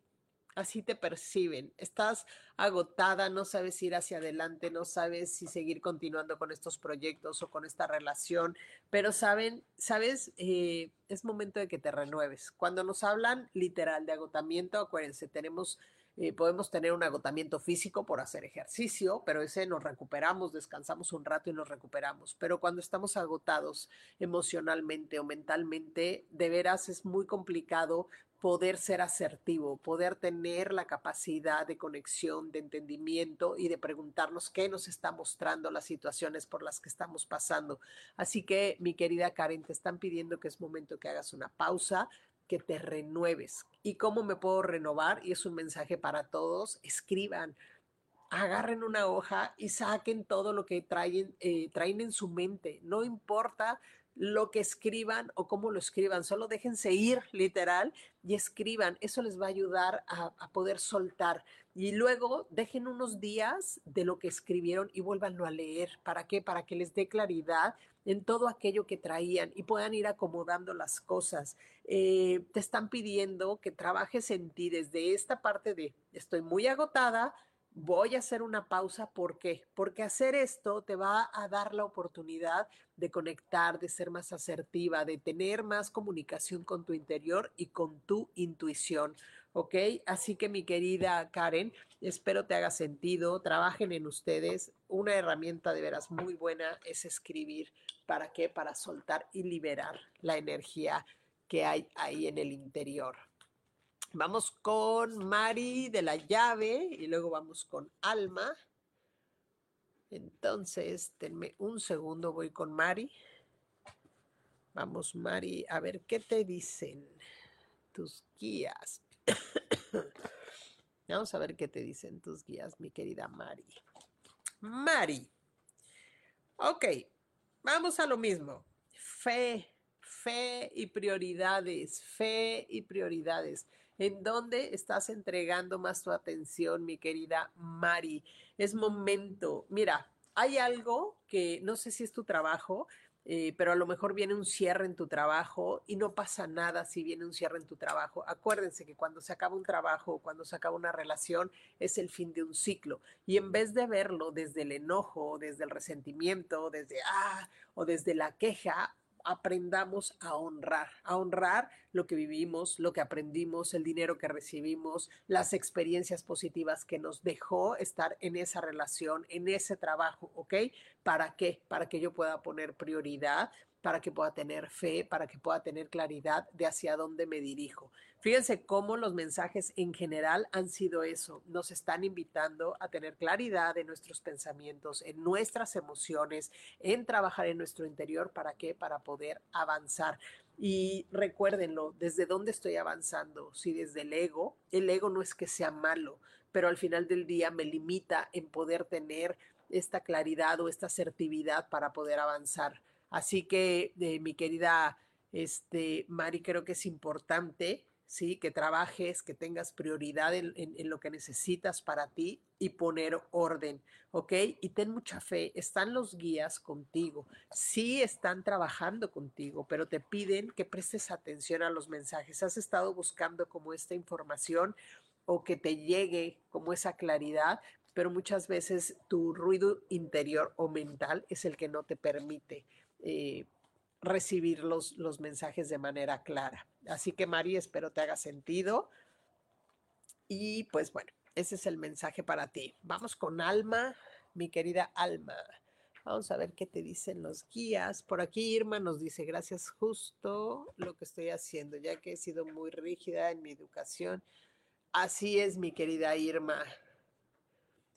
así te perciben. Estás agotada, no sabes ir hacia adelante, no sabes si seguir continuando con estos proyectos o con esta relación, pero saben, sabes, eh, es momento de que te renueves. Cuando nos hablan literal de agotamiento, acuérdense, tenemos eh, podemos tener un agotamiento físico por hacer ejercicio, pero ese nos recuperamos, descansamos un rato y nos recuperamos. Pero cuando estamos agotados emocionalmente o mentalmente, de veras es muy complicado poder ser asertivo, poder tener la capacidad de conexión, de entendimiento y de preguntarnos qué nos está mostrando las situaciones por las que estamos pasando. Así que, mi querida Karen, te están pidiendo que es momento que hagas una pausa, que te renueves. ¿Y cómo me puedo renovar? Y es un mensaje para todos. Escriban, agarren una hoja y saquen todo lo que traen, eh, traen en su mente. No importa lo que escriban o cómo lo escriban, solo déjense ir literal y escriban. Eso les va a ayudar a, poder soltar. Y luego dejen unos días de lo que escribieron y vuélvanlo a leer. ¿Para qué? Para que les dé claridad en todo aquello que traían y puedan ir acomodando las cosas. Eh, te están pidiendo que trabajes en ti desde esta parte de estoy muy agotada, voy a hacer una pausa. ¿Por qué? Porque hacer esto te va a dar la oportunidad de conectar, de ser más asertiva, de tener más comunicación con tu interior y con tu intuición. ¿ok? Así que mi querida Karen, espero te haga sentido, trabajen en ustedes. Una herramienta de veras muy buena es escribir. ¿Para qué? Para soltar y liberar la energía que hay ahí en el interior. Vamos con Mari de la llave y luego vamos con Alma. Entonces, denme un segundo, voy con Mari. Vamos, Mari, a ver qué te dicen tus guías. Vamos a ver qué te dicen tus guías, mi querida Mari. Mari. Ok, vamos a lo mismo. Fe, Fe y prioridades, fe y prioridades. ¿En dónde estás entregando más tu atención, mi querida Mari? Es momento. Mira, hay algo que no sé si es tu trabajo, eh, pero a lo mejor viene un cierre en tu trabajo y no pasa nada si viene un cierre en tu trabajo. Acuérdense que cuando se acaba un trabajo, cuando se acaba una relación, es el fin de un ciclo. Y en vez de verlo desde el enojo, desde el resentimiento, desde ah, o desde la queja, aprendamos a honrar, a honrar lo que vivimos, lo que aprendimos, el dinero que recibimos, las experiencias positivas que nos dejó estar en esa relación, en ese trabajo, ¿ok? ¿Para qué? Para que yo pueda poner prioridad, para que pueda tener fe, para que pueda tener claridad de hacia dónde me dirijo. Fíjense cómo los mensajes en general han sido eso. Nos están invitando a tener claridad en nuestros pensamientos, en nuestras emociones, en trabajar en nuestro interior. ¿Para qué? Para poder avanzar. Y recuérdenlo, ¿desde dónde estoy avanzando? Si desde el ego, el ego no es que sea malo, pero al final del día me limita en poder tener esta claridad o esta asertividad para poder avanzar. Así que, eh, mi querida este, Mari, creo que es importante ¿sí? Que trabajes, que tengas prioridad en, lo que necesitas para ti y poner orden, ¿ok? Y ten mucha fe, están los guías contigo, sí están trabajando contigo, pero te piden que prestes atención a los mensajes. Has estado buscando como esta información o que te llegue como esa claridad, pero muchas veces tu ruido interior o mental es el que no te permite. Eh, recibir los, los mensajes de manera clara. Así que Mari, espero te haga sentido. Y pues bueno, ese es el mensaje para ti. Vamos con Alma, mi querida Alma. Vamos a ver qué te dicen los guías. Por aquí Irma nos dice, gracias justo lo que estoy haciendo, ya que he sido muy rígida en mi educación. Así es, mi querida Irma.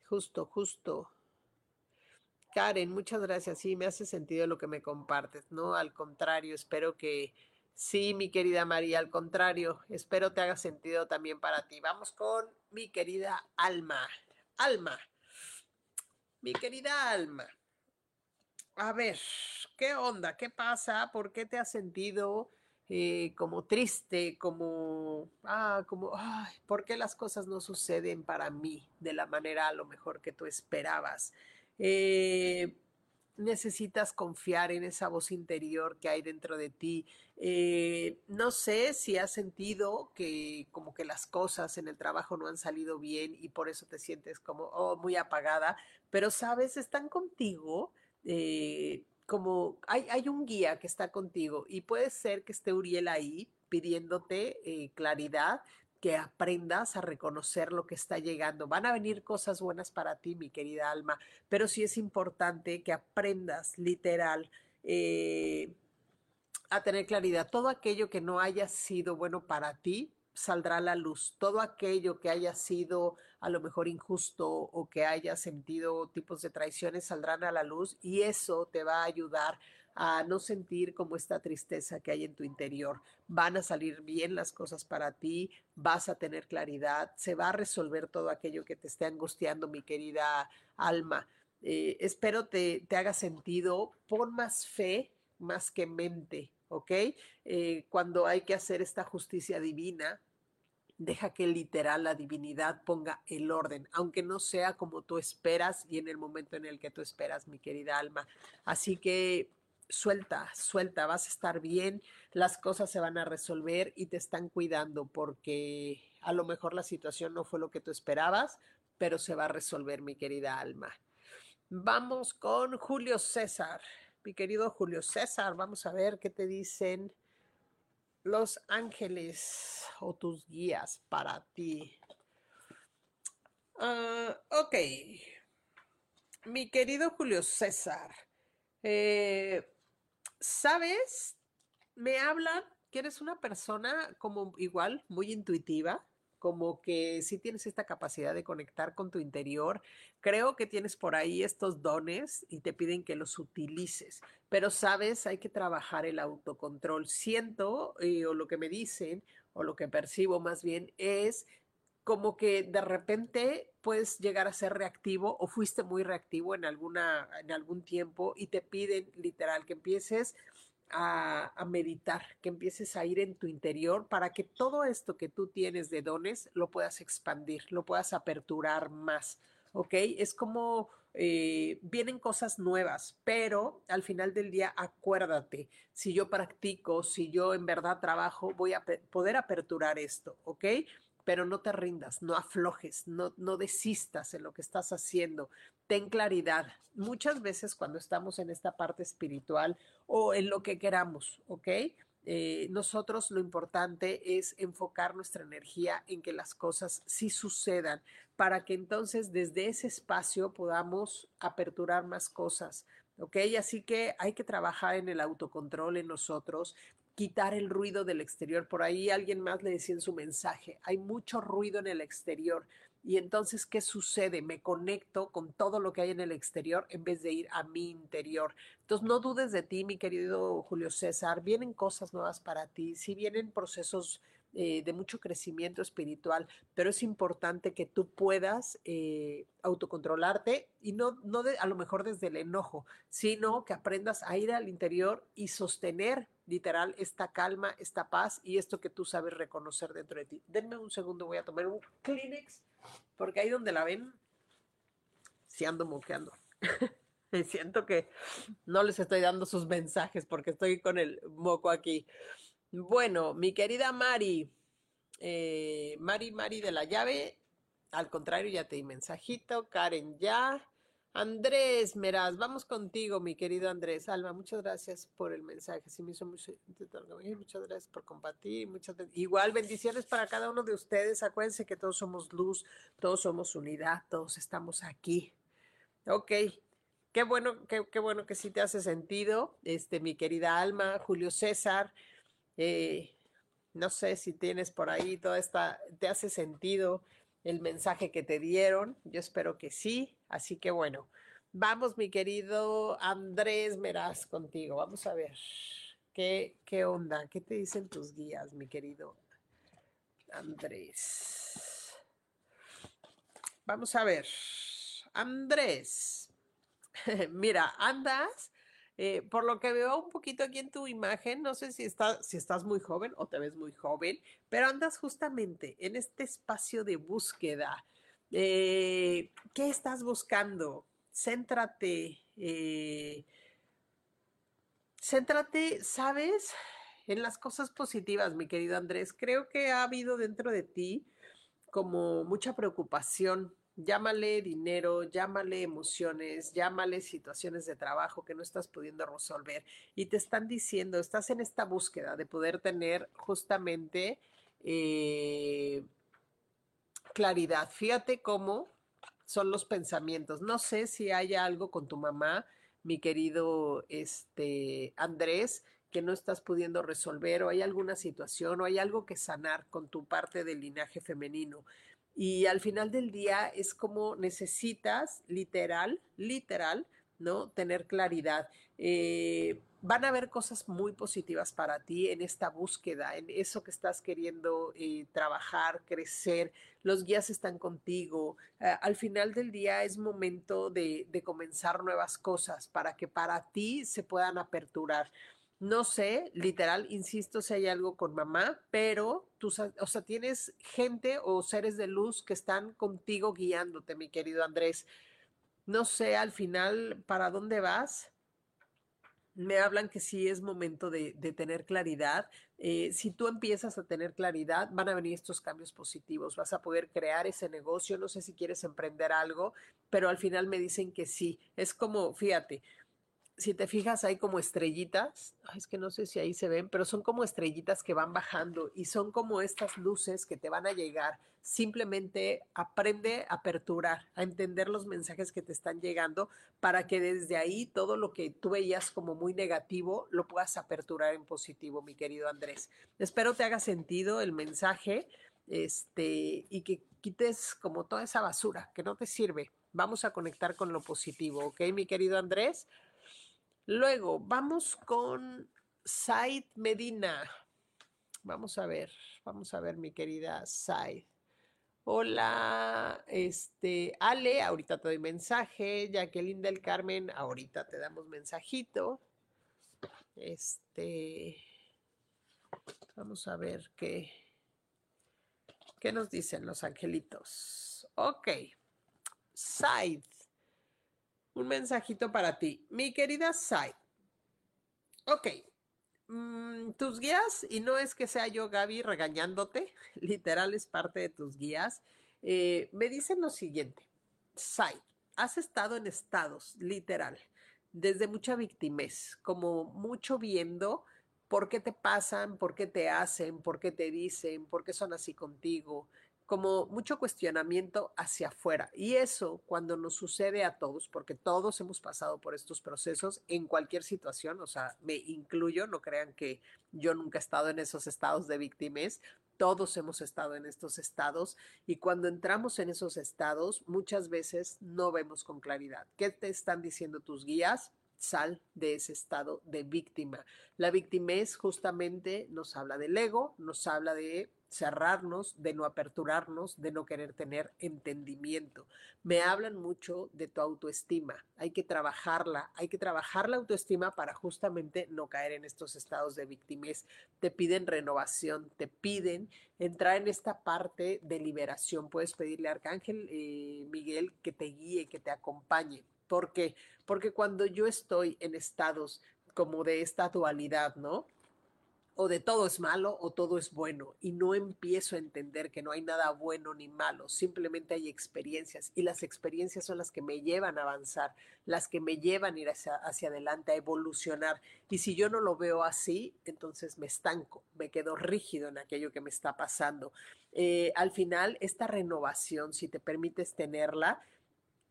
Justo, justo. Karen, muchas gracias. Sí, me hace sentido lo que me compartes, ¿no? Al contrario, espero que sí, mi querida María, al contrario, espero te haga sentido también para ti. Vamos con mi querida Alma. Alma, mi querida Alma. A ver, ¿qué onda? ¿Qué pasa? ¿Por qué te has sentido eh, como triste, como, ah, como, ¿por qué las cosas no suceden para mí de la manera a lo mejor que tú esperabas? Eh, necesitas confiar en esa voz interior que hay dentro de ti. Eh, no sé si has sentido que como que las cosas en el trabajo no han salido bien y por eso te sientes como oh, muy apagada, pero sabes, están contigo. Eh, como hay, hay, un guía que está contigo y puede ser que esté Uriel ahí pidiéndote claridad, que aprendas a reconocer lo que está llegando. Van a venir cosas buenas para ti, mi querida alma, pero sí es importante que aprendas literal eh, a tener claridad. Todo aquello que no haya sido bueno para ti saldrá a la luz. Todo aquello que haya sido a lo mejor injusto o que haya sentido tipos de traiciones saldrán a la luz y eso te va a ayudar no sentir como esta tristeza que hay en tu interior. Van a salir bien las cosas para ti, vas a tener claridad, se va a resolver todo aquello que te esté angustiando, mi querida alma. Eh, espero te, te haga sentido, pon más fe más que mente, ¿ok? Eh, cuando hay que hacer esta justicia divina, deja que literal la divinidad ponga el orden, aunque no sea como tú esperas y en el momento en el que tú esperas, mi querida alma. Así que suelta, suelta, vas a estar bien, las cosas se van a resolver y te están cuidando porque a lo mejor la situación no fue lo que tú esperabas, pero se va a resolver, mi querida alma. Vamos con Julio César. Mi querido Julio César, vamos a ver qué te dicen los ángeles o tus guías para ti. Ah, ok. Mi querido Julio César, eh, ¿sabes? Me hablan que eres una persona como igual, muy intuitiva, como que sí tienes esta capacidad de conectar con tu interior. Creo que tienes por ahí estos dones y te piden que los utilices, pero sabes, hay que trabajar el autocontrol. Siento, eh, o lo que me dicen, o lo que percibo más bien, es como que de repente puedes llegar a ser reactivo o fuiste muy reactivo en, alguna, en algún tiempo y te piden literal que empieces a, a, meditar, que empieces a ir en tu interior para que todo esto que tú tienes de dones lo puedas expandir, lo puedas aperturar más. ¿Ok? Es como eh, vienen cosas nuevas, pero al final del día acuérdate, si yo practico, si yo en verdad trabajo, voy a poder aperturar esto, ¿ok? Pero no te rindas, no aflojes, no, no desistas en lo que estás haciendo. Ten claridad. Muchas veces cuando estamos en esta parte espiritual o en lo que queramos, ¿ok? Eh, nosotros lo importante es enfocar nuestra energía en que las cosas sí sucedan para que entonces desde ese espacio podamos aperturar más cosas. ¿Ok? Así que hay que trabajar en el autocontrol en nosotros, quitar el ruido del exterior. Por ahí alguien más le decía en su mensaje, hay mucho ruido en el exterior. Y entonces, ¿qué sucede? Me conecto con todo lo que hay en el exterior en vez de ir a mi interior. Entonces, no dudes de ti, mi querido Julio César. Vienen cosas nuevas para ti. Si vienen procesos eh, de mucho crecimiento espiritual, pero es importante que tú puedas eh, autocontrolarte y no, no a lo mejor desde el enojo, sino que aprendas a ir al interior y sostener literal esta calma, esta paz y esto que tú sabes reconocer dentro de ti. Denme un segundo, voy a tomar un Kleenex, porque ahí donde la ven, si ando moqueando. Siento que no les estoy dando sus mensajes porque estoy con el moco aquí. Bueno, mi querida Mari, eh, Mari, Mari de la llave, al contrario, ya te di mensajito, Karen ya. Andrés Meraz, vamos contigo, mi querido Andrés. Alma, muchas gracias por el mensaje. Sí, me hizo muchas gracias por compartir. Muchas, igual, bendiciones para cada uno de ustedes. Acuérdense que todos somos luz, todos somos unidad, todos estamos aquí. Ok, qué bueno, qué, qué bueno que sí te hace sentido, este, mi querida Alma, Julio César. Eh, no sé si tienes por ahí toda esta, te hace sentido el mensaje que te dieron. Yo espero que sí. Así que bueno, vamos mi querido Andrés Meraz contigo. Vamos a ver qué, qué onda, qué te dicen tus guías, mi querido Andrés. Vamos a ver. Andrés, mira, andas eh, por lo que veo un poquito aquí en tu imagen, no sé si, está, si estás muy joven o te ves muy joven, pero andas justamente en este espacio de búsqueda. Eh, ¿Qué estás buscando? Céntrate. Eh, céntrate, ¿sabes? En las cosas positivas, mi querido Andrés. Creo que ha habido dentro de ti como mucha preocupación Llámale dinero, llámale emociones, llámale situaciones de trabajo que no estás pudiendo resolver y te están diciendo, estás en esta búsqueda de poder tener justamente eh, claridad. Fíjate cómo son los pensamientos. No sé si hay algo con tu mamá, mi querido este, Andrés, que no estás pudiendo resolver o hay alguna situación o hay algo que sanar con tu parte del linaje femenino. Y al final del día es como necesitas, literal, literal, ¿no? Tener claridad. Eh, van a haber cosas muy positivas para ti en esta búsqueda, en eso que estás queriendo eh, trabajar, crecer. Los guías están contigo. Eh, al final del día es momento de comenzar nuevas cosas para que para ti se puedan aperturar. No sé, literal, insisto, si hay algo con mamá, pero tú, o sea, tienes gente o seres de luz que están contigo guiándote, mi querido Andrés. No sé al final para dónde vas. Me hablan que sí es momento de, tener claridad. Eh, si tú empiezas a tener claridad, van a venir estos cambios positivos. Vas a poder crear ese negocio. No sé si quieres emprender algo, pero al final me dicen que sí. Es como, fíjate, si te fijas, hay como estrellitas, es que no sé si ahí se ven, pero son como estrellitas que van bajando y son como estas luces que te van a llegar. Simplemente aprende a aperturar, a entender los mensajes que te están llegando para que desde ahí todo lo que tú veías como muy negativo lo puedas aperturar en positivo, mi querido Andrés. Espero te haga sentido el mensaje este, y que quites como toda esa basura que no te sirve. Vamos a conectar con lo positivo, ¿ok, mi querido Andrés? Luego, vamos con Said Medina. Vamos a ver, vamos a ver, mi querida Said. Hola, este, Ale, ahorita te doy mensaje. Jacqueline del Carmen, ahorita te damos mensajito. Este, vamos a ver qué, qué nos dicen los angelitos. Ok, Side, un mensajito para ti. Mi querida Side. Ok, mm, tus guías, y no es que sea yo Gaby regañándote, literal es parte de tus guías, eh, me dicen lo siguiente. Side, has estado en estados, literal, desde mucha victimez, como mucho viendo por qué te pasan, por qué te hacen, por qué te dicen, por qué son así contigo, como mucho cuestionamiento hacia afuera. Y eso cuando nos sucede a todos, porque todos hemos pasado por estos procesos en cualquier situación, o sea, me incluyo, no crean que yo nunca he estado en esos estados de víctimas, todos hemos estado en estos estados y cuando entramos en esos estados muchas veces no vemos con claridad. ¿Qué te están diciendo tus guías? Sal de ese estado de víctima. La es justamente nos habla del ego, nos habla de cerrarnos, de no aperturarnos, de no querer tener entendimiento. Me hablan mucho de tu autoestima. Hay que trabajarla, hay que trabajar la autoestima para justamente no caer en estos estados de victimez. Te piden renovación, te piden entrar en esta parte de liberación. Puedes pedirle a Arcángel eh, Miguel que te guíe, que te acompañe. ¿Por qué? Porque cuando yo estoy en estados como de esta dualidad, ¿no? O de todo es malo o todo es bueno y no empiezo a entender que no hay nada bueno ni malo, simplemente hay experiencias y las experiencias son las que me llevan a avanzar, las que me llevan a ir hacia, adelante, a evolucionar. Y si yo no lo veo así, entonces me estanco, me quedo rígido en aquello que me está pasando. Eh, al final, esta renovación, si te permites tenerla,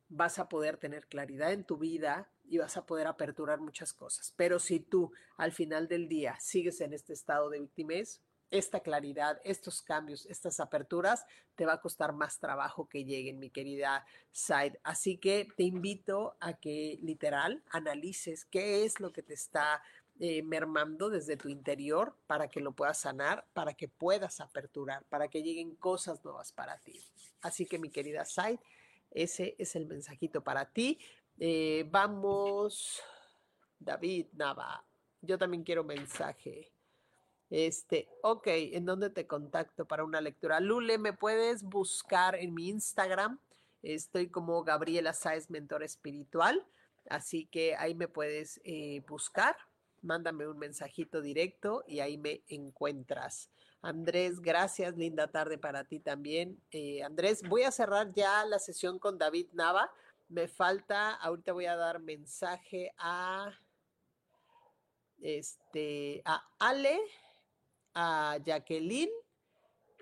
vas a poder tener claridad en tu vida y vas a poder aperturar muchas cosas. Pero si tú al final del día sigues en este estado de victimez, esta claridad, estos cambios, estas aperturas, te va a costar más trabajo que lleguen, mi querida Said. Así que te invito a que literal analices qué es lo que te está eh, mermando desde tu interior para que lo puedas sanar, para que puedas aperturar, para que lleguen cosas nuevas para ti. Así que mi querida Said, ese es el mensajito para ti. Eh, vamos, David Nava. Yo también quiero mensaje. Este, ok, ¿en dónde te contacto para una lectura? Lule, ¿me puedes buscar en mi Instagram? Estoy como Gabriela Sáez, mentor espiritual. Así que ahí me puedes eh, buscar. Mándame un mensajito directo y ahí me encuentras. Andrés, gracias, linda tarde para ti también. Eh, Andrés, voy a cerrar ya la sesión con David Nava. Me falta, ahorita voy a dar mensaje a este a Ale, a Jacqueline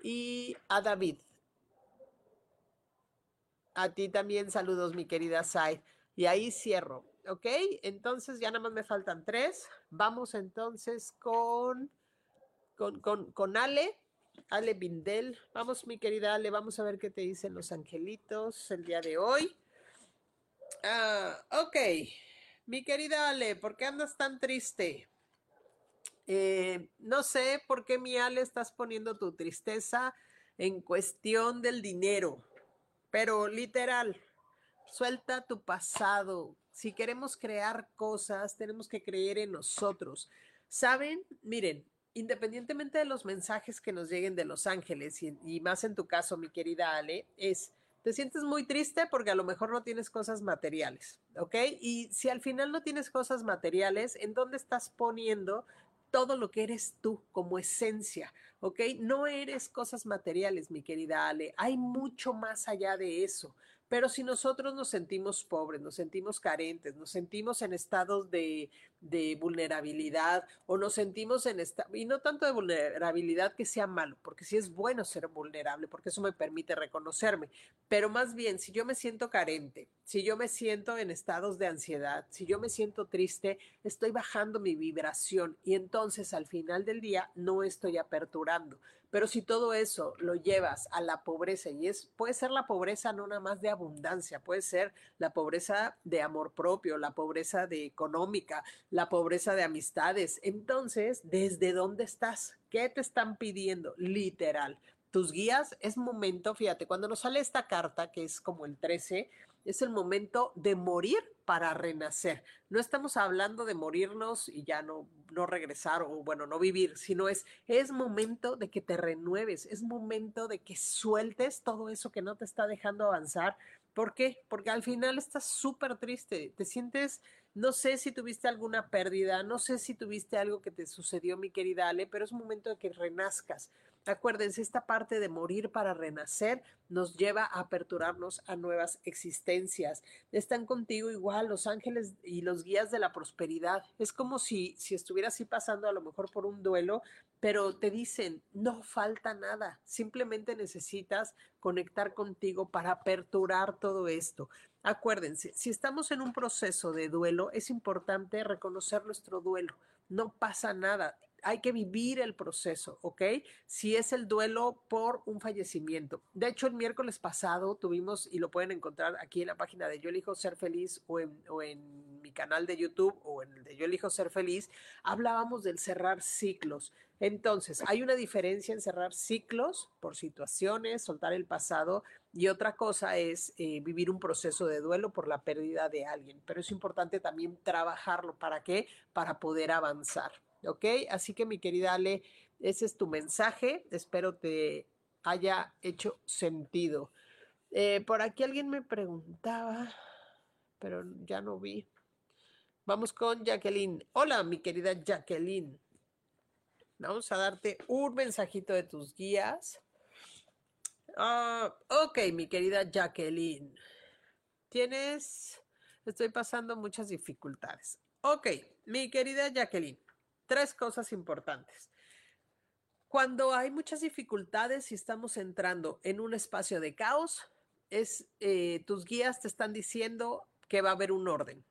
y a David. A ti también saludos, mi querida Sai. Y ahí cierro, ¿ok? Entonces ya nada más me faltan tres. Vamos entonces con con, con, Ale, Ale Bindel. Vamos, mi querida Ale, vamos a ver qué te dicen los angelitos el día de hoy. Ah, ok, mi querida Ale, ¿por qué andas tan triste? Eh, no sé por qué, mi Ale, estás poniendo tu tristeza en cuestión del dinero, pero literal, suelta tu pasado. Si queremos crear cosas, tenemos que creer en nosotros. ¿Saben? Miren, independientemente de los mensajes que nos lleguen de Los Ángeles, y, más en tu caso, mi querida Ale, es, te sientes muy triste porque a lo mejor no tienes cosas materiales, ¿ok? Y si al final no tienes cosas materiales, ¿en dónde estás poniendo todo lo que eres tú como esencia, ¿ok? No eres cosas materiales, mi querida Ale, hay mucho más allá de eso. Pero si nosotros nos sentimos pobres, nos sentimos carentes, nos sentimos en estados de, vulnerabilidad o nos sentimos en esta y no tanto de vulnerabilidad que sea malo, porque sí es bueno ser vulnerable, porque eso me permite reconocerme, pero más bien si yo me siento carente, si yo me siento en estados de ansiedad, si yo me siento triste, estoy bajando mi vibración y entonces al final del día no estoy aperturando. Pero si todo eso lo llevas a la pobreza, y es, puede ser la pobreza no nada más de abundancia, puede ser la pobreza de amor propio, la pobreza de económica, la pobreza de amistades. Entonces, ¿desde dónde estás? ¿Qué te están pidiendo? Literal. Tus guías es momento, fíjate, cuando nos sale esta carta, que es como el 13, es el momento de morir para renacer. No estamos hablando de morirnos y ya no, no regresar o bueno, no vivir, sino es, es momento de que te renueves, es momento de que sueltes todo eso que no te está dejando avanzar. ¿Por qué? Porque al final estás súper triste, te sientes, no sé si tuviste alguna pérdida, no sé si tuviste algo que te sucedió, mi querida Ale, pero es momento de que renazcas. Acuérdense, esta parte de morir para renacer nos lleva a aperturarnos a nuevas existencias. Están contigo igual los ángeles y los guías de la prosperidad. Es como si, si estuviera así pasando a lo mejor por un duelo, pero te dicen, no falta nada, simplemente necesitas conectar contigo para aperturar todo esto. Acuérdense, si estamos en un proceso de duelo, es importante reconocer nuestro duelo. No pasa nada hay que vivir el proceso, ¿ok? Si es el duelo por un fallecimiento. De hecho, el miércoles pasado tuvimos, y lo pueden encontrar aquí en la página de Yo elijo ser feliz o en, mi canal de YouTube o en el de Yo elijo ser feliz, hablábamos del cerrar ciclos. Entonces, hay una diferencia en cerrar ciclos por situaciones, soltar el pasado, y otra cosa es eh, vivir un proceso de duelo por la pérdida de alguien. Pero es importante también trabajarlo. ¿Para qué? Para poder avanzar. ¿Ok? Así que mi querida Ale, ese es tu mensaje. Espero te haya hecho sentido. Eh, por aquí alguien me preguntaba, pero ya no vi. Vamos con Jacqueline. Hola, mi querida Jacqueline. Vamos a darte un mensajito de tus guías. Ah, ok, mi querida Jacqueline. Tienes, estoy pasando muchas dificultades. Ok, mi querida Jacqueline tres cosas importantes. Cuando hay muchas dificultades y estamos entrando en un espacio de caos, es eh, tus guías te están diciendo que va a haber un orden,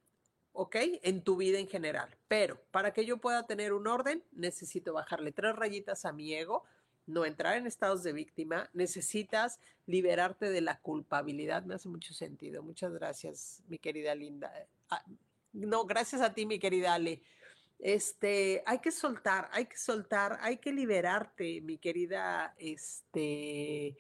¿ok? En tu vida en general. Pero para que yo pueda tener un orden, necesito bajarle tres rayitas a mi ego, no entrar en estados de víctima, necesitas liberarte de la culpabilidad. Me hace mucho sentido. Muchas gracias, mi querida Linda. Ah, no, gracias a ti, mi querida Ale. Este, hay que soltar, hay que soltar, hay que liberarte, mi querida, este,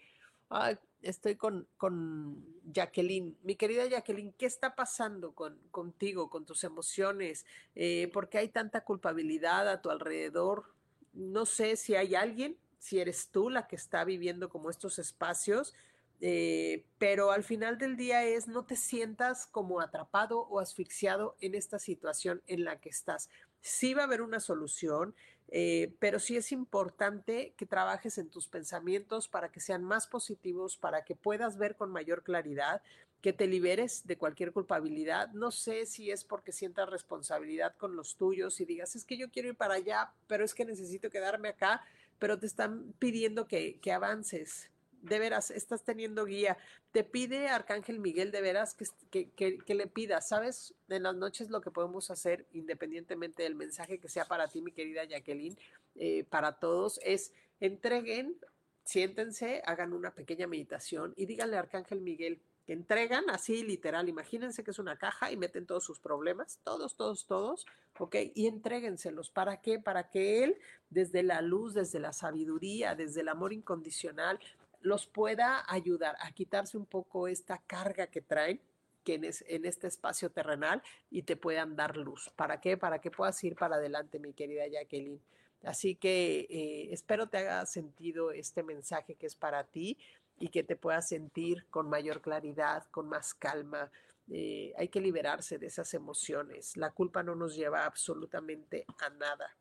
estoy con, con, Jacqueline. Mi querida Jacqueline, ¿qué está pasando con, contigo, con tus emociones? Eh, ¿Por qué hay tanta culpabilidad a tu alrededor? No sé si hay alguien, si eres tú la que está viviendo como estos espacios, eh, pero al final del día es no te sientas como atrapado o asfixiado en esta situación en la que estás sí va a haber una solución, eh, pero sí es importante que trabajes en tus pensamientos para que sean más positivos, para que puedas ver con mayor claridad, que te liberes de cualquier culpabilidad. No sé si es porque sientas responsabilidad con los tuyos y digas, es que yo quiero ir para allá, pero es que necesito quedarme acá, pero te están pidiendo que, que avances de veras, estás teniendo guía. Te pide Arcángel Miguel de veras que, que, le pidas, ¿sabes? En las noches lo que podemos hacer, independientemente del mensaje que sea para ti, mi querida Jacqueline, eh, para todos, es entreguen, siéntense, hagan una pequeña meditación y díganle a Arcángel Miguel, que entregan así literal, imagínense que es una caja y meten todos sus problemas, todos, todos, todos, ¿ok? Y entréguenselos. ¿Para qué? Para que Él, desde la luz, desde la sabiduría, desde el amor incondicional, los pueda ayudar a quitarse un poco esta carga que traen que en, este espacio terrenal y te puedan dar luz. ¿Para qué? Para que puedas ir para adelante, mi querida Jacqueline. Así que eh, espero te haga sentido este mensaje que es para ti y que te puedas sentir con mayor claridad, con más calma. Eh, hay que liberarse de esas emociones. La culpa no nos lleva absolutamente a nada.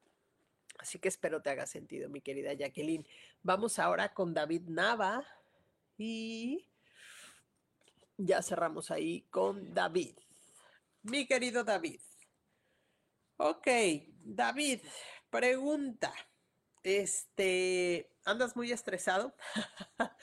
Así que espero te haga sentido, mi querida Jacqueline. Vamos ahora con David Nava y ya cerramos ahí con David. Mi querido David. Ok, David, pregunta. Este, ¿andas muy estresado?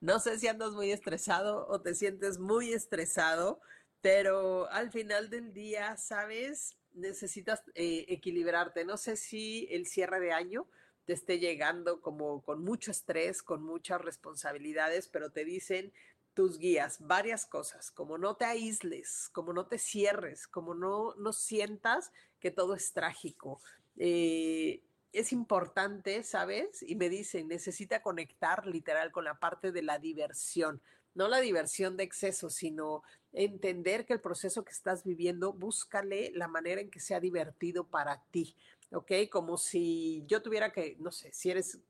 no sé si andas muy estresado o te sientes muy estresado, pero al final del día, ¿sabes? Necesitas eh, equilibrarte. No sé si el cierre de año te esté llegando como con mucho estrés, con muchas responsabilidades, pero te dicen tus guías varias cosas, como no te aísles, como no te cierres, como no, no sientas que todo es trágico. Eh, es importante, ¿sabes? Y me dicen, necesita conectar literal con la parte de la diversión. no la diversión de exceso, sino entender que el proceso que estás viviendo, búscale la manera en que sea divertido para ti, ¿ok? Como si yo tuviera que, no sé, si eres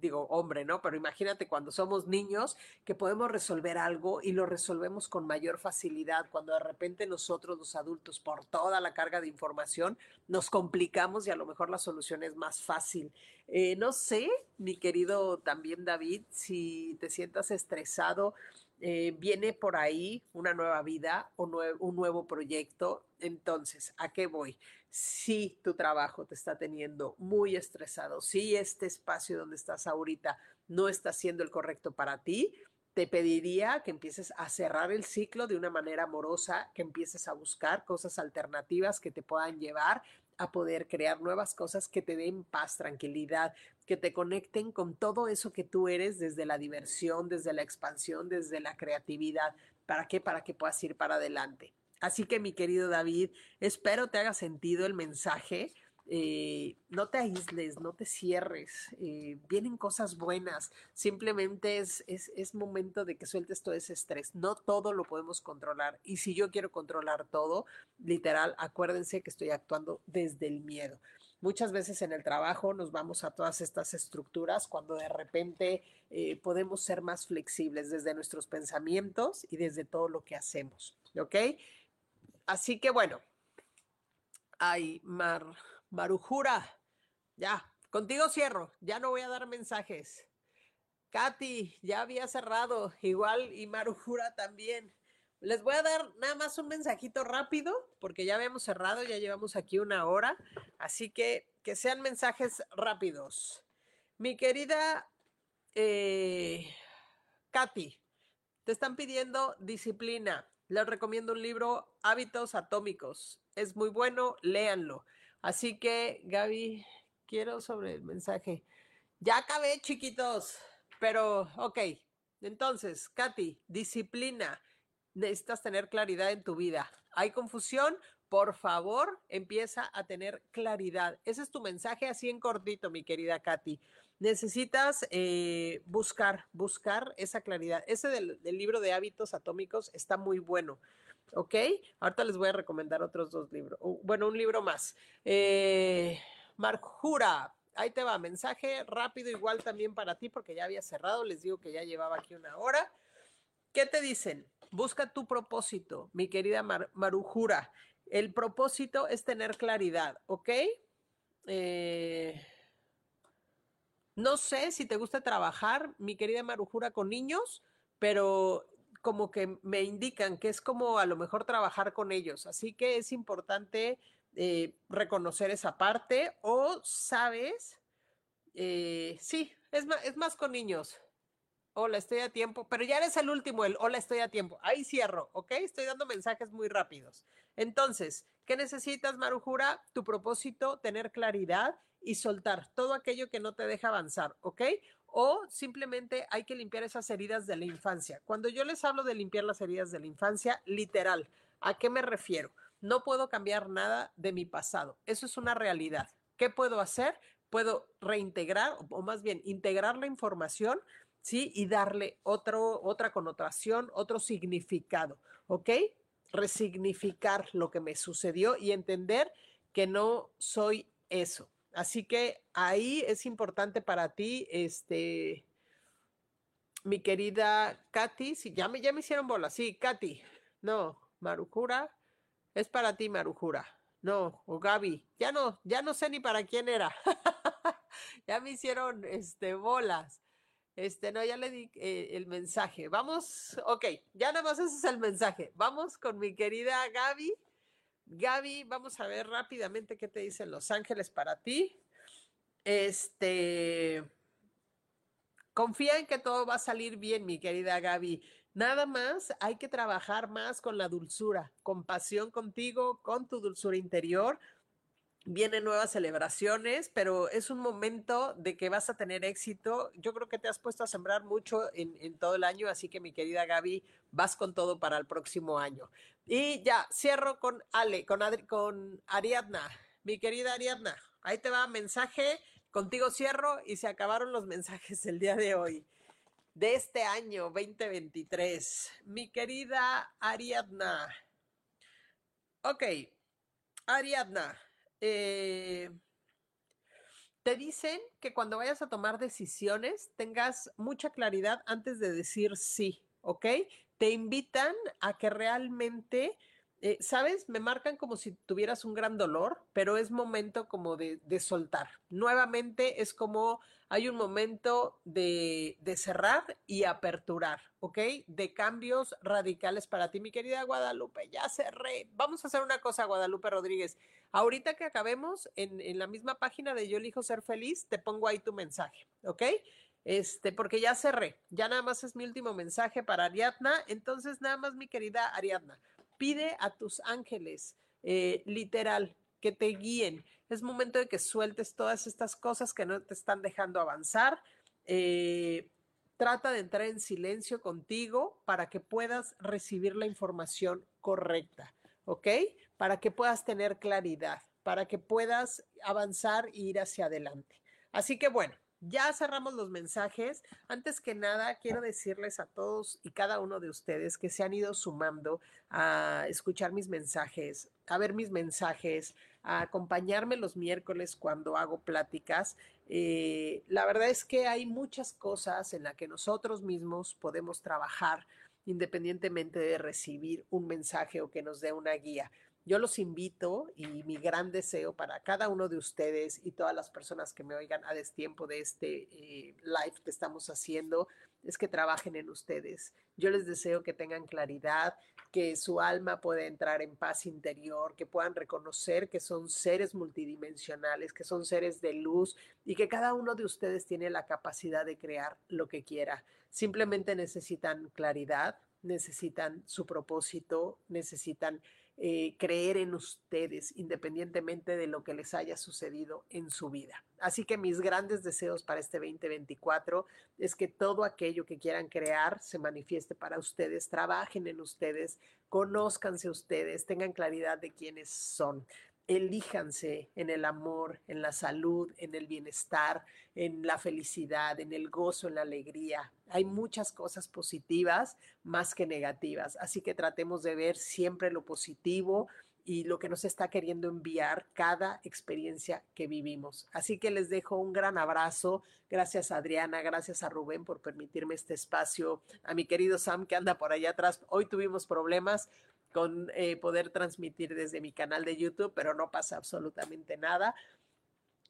digo hombre, ¿no? Pero imagínate cuando somos niños que podemos resolver algo y lo resolvemos con mayor facilidad, cuando de repente nosotros los adultos, por toda la carga de información, nos complicamos y a lo mejor la solución es más fácil. Eh, no sé, mi querido también David, si te sientas estresado eh, viene por ahí una nueva vida o un nuevo proyecto. Entonces, ¿a qué voy? Si tu trabajo te está teniendo muy estresado, si este espacio donde estás ahorita no está siendo el correcto para ti, te pediría que empieces a cerrar el ciclo de una manera amorosa, que empieces a buscar cosas alternativas que te puedan llevar a poder crear nuevas cosas que te den paz, tranquilidad, que te conecten con todo eso que tú eres desde la diversión, desde la expansión, desde la creatividad. ¿Para qué? Para que puedas ir para adelante. Así que mi querido David, espero te haga sentido el mensaje. Eh, no te aísles, no te cierres, eh, vienen cosas buenas, simplemente es, es, es, momento de que sueltes todo ese estrés, no todo lo podemos controlar y si yo quiero controlar todo, literal, acuérdense que estoy actuando desde el miedo. Muchas veces en el trabajo nos vamos a todas estas estructuras cuando de repente eh, podemos ser más flexibles desde nuestros pensamientos y desde todo lo que hacemos, ¿ok? Así que bueno, ay, Mar, Marujura, ya, contigo cierro, ya no voy a dar mensajes. Katy, ya había cerrado, igual y Marujura también. Les voy a dar nada más un mensajito rápido, porque ya habíamos cerrado, ya llevamos aquí una hora, así que que sean mensajes rápidos. Mi querida eh, Katy, te están pidiendo disciplina. Les recomiendo un libro, Hábitos Atómicos. Es muy bueno, léanlo. Así que, Gaby, quiero sobre el mensaje. Ya acabé, chiquitos, pero ok. Entonces, Katy, disciplina. Necesitas tener claridad en tu vida. ¿Hay confusión? Por favor, empieza a tener claridad. Ese es tu mensaje así en cortito, mi querida Katy. Necesitas eh, buscar, buscar esa claridad. Ese del libro de hábitos atómicos está muy bueno. ¿ok? Ahorita les voy a recomendar otros dos libros. Bueno, un libro más. Eh, Marjura, ahí te va, mensaje rápido igual también para ti porque ya había cerrado, les digo que ya llevaba aquí una hora. ¿Qué te dicen? Busca tu propósito, mi querida Marujura. El propósito es tener claridad, ¿ok? Eh, no sé si te gusta trabajar, mi querida Marujura, con niños, pero como que me indican que es como a lo mejor trabajar con ellos. Así que es importante eh, reconocer esa parte o, ¿sabes? Eh, sí, es más, es más con niños. Hola, estoy a tiempo, pero ya eres el último, el hola, estoy a tiempo. Ahí cierro, ¿ok? Estoy dando mensajes muy rápidos. Entonces, ¿qué necesitas, Marujura? Tu propósito, tener claridad y soltar todo aquello que no te deja avanzar, ¿ok? o simplemente hay que limpiar esas heridas de la infancia. Cuando yo les hablo de limpiar las heridas de la infancia, literal, ¿a qué me refiero? No puedo cambiar nada de mi pasado. Eso es una realidad. ¿Qué puedo hacer? Puedo reintegrar o más bien integrar la información, ¿sí? Y darle otra connotación, otro significado, ¿ok? Resignificar lo que me sucedió y entender que no soy eso. Así que ahí es importante para ti, este, mi querida Katy, si ya me, ya me hicieron bola, sí, Katy, no, Marujura, es para ti, Marujura, no, o Gaby, ya no, ya no sé ni para quién era, ya me hicieron, este, bolas, este, no, ya le di eh, el mensaje, vamos, ok, ya nada más ese es el mensaje, vamos con mi querida Gaby, Gaby, vamos a ver rápidamente qué te dicen Los Ángeles para ti. Este, confía en que todo va a salir bien, mi querida Gaby. Nada más hay que trabajar más con la dulzura, compasión contigo, con tu dulzura interior. Vienen nuevas celebraciones, pero es un momento de que vas a tener éxito. Yo creo que te has puesto a sembrar mucho en, todo el año, así que mi querida Gaby, vas con todo para el próximo año. Y ya, cierro con Ale, con, con Ariadna. Mi querida Ariadna, ahí te va mensaje, contigo cierro y se acabaron los mensajes el día de hoy. de este año 2023. Mi querida Ariadna. Ok, Ariadna, eh, te dicen que cuando vayas a tomar decisiones tengas mucha claridad antes de decir sí, ¿ok? Te invitan a que realmente eh, ¿sabes? Me marcan como si tuvieras un gran dolor, pero es momento como de, soltar. Nuevamente es como hay un momento de, de, cerrar y aperturar, ¿ok? De cambios radicales para ti, mi querida Guadalupe. Ya cerré. Vamos a hacer una cosa, Guadalupe Rodríguez. Ahorita que acabemos en, en la misma página de Yo elijo ser feliz, te pongo ahí tu mensaje, ¿ok? Este, porque ya cerré, ya nada más es mi último mensaje para Ariadna. Entonces, nada más, mi querida Ariadna, pide a tus ángeles, eh, literal, que te guíen. Es momento de que sueltes todas estas cosas que no te están dejando avanzar. Eh, trata de entrar en silencio contigo para que puedas recibir la información correcta, ¿ok? Para que puedas tener claridad, para que puedas avanzar e ir hacia adelante. Así que bueno, ya cerramos los mensajes. Antes que nada, quiero decirles a todos y cada uno de ustedes que se han ido sumando a escuchar mis mensajes, a ver mis mensajes, a acompañarme los miércoles cuando hago pláticas. Eh, la verdad es que hay muchas cosas en las que nosotros mismos podemos trabajar independientemente de recibir un mensaje o que nos dé una guía. Yo los invito y mi gran deseo para cada uno de ustedes y todas las personas que me oigan a destiempo de este eh, live que estamos haciendo es que trabajen en ustedes. Yo les deseo que tengan claridad, que su alma pueda entrar en paz interior, que puedan reconocer que son seres multidimensionales, que son seres de luz y que cada uno de ustedes tiene la capacidad de crear lo que quiera. Simplemente necesitan claridad, necesitan su propósito, necesitan eh, creer en ustedes, independientemente de lo que les haya sucedido en su vida. Así que mis grandes deseos para este 2024 es que todo aquello que quieran crear se manifieste para ustedes, trabajen en ustedes, conózcanse ustedes, tengan claridad de quiénes son elíjanse en el amor, en la salud, en el bienestar, en la felicidad, en el gozo, en la alegría. Hay muchas cosas positivas más que negativas, así que tratemos de ver siempre lo positivo y lo que nos está queriendo enviar cada experiencia que vivimos. Así que les dejo un gran abrazo. Gracias Adriana, gracias a Rubén por permitirme este espacio, a mi querido Sam que anda por allá atrás. Hoy tuvimos problemas, con eh, poder transmitir desde mi canal de YouTube, pero no pasa absolutamente nada.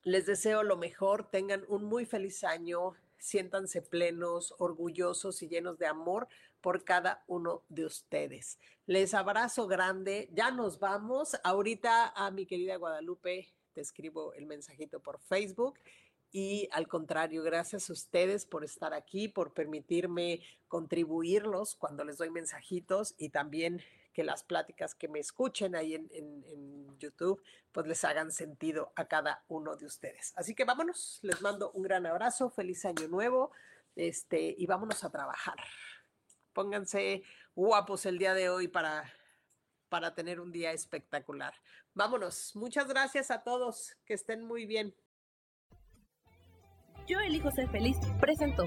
Les deseo lo mejor, tengan un muy feliz año, siéntanse plenos, orgullosos y llenos de amor por cada uno de ustedes. Les abrazo grande, ya nos vamos. Ahorita a mi querida Guadalupe te escribo el mensajito por Facebook y al contrario, gracias a ustedes por estar aquí, por permitirme contribuirlos cuando les doy mensajitos y también que las pláticas que me escuchen ahí en, YouTube, pues les hagan sentido a cada uno de ustedes. Así que vámonos, les mando un gran abrazo, feliz año nuevo, este, y vámonos a trabajar. Pónganse guapos el día de hoy para, para tener un día espectacular. Vámonos, muchas gracias a todos, que estén muy bien. Yo elijo ser feliz, presento.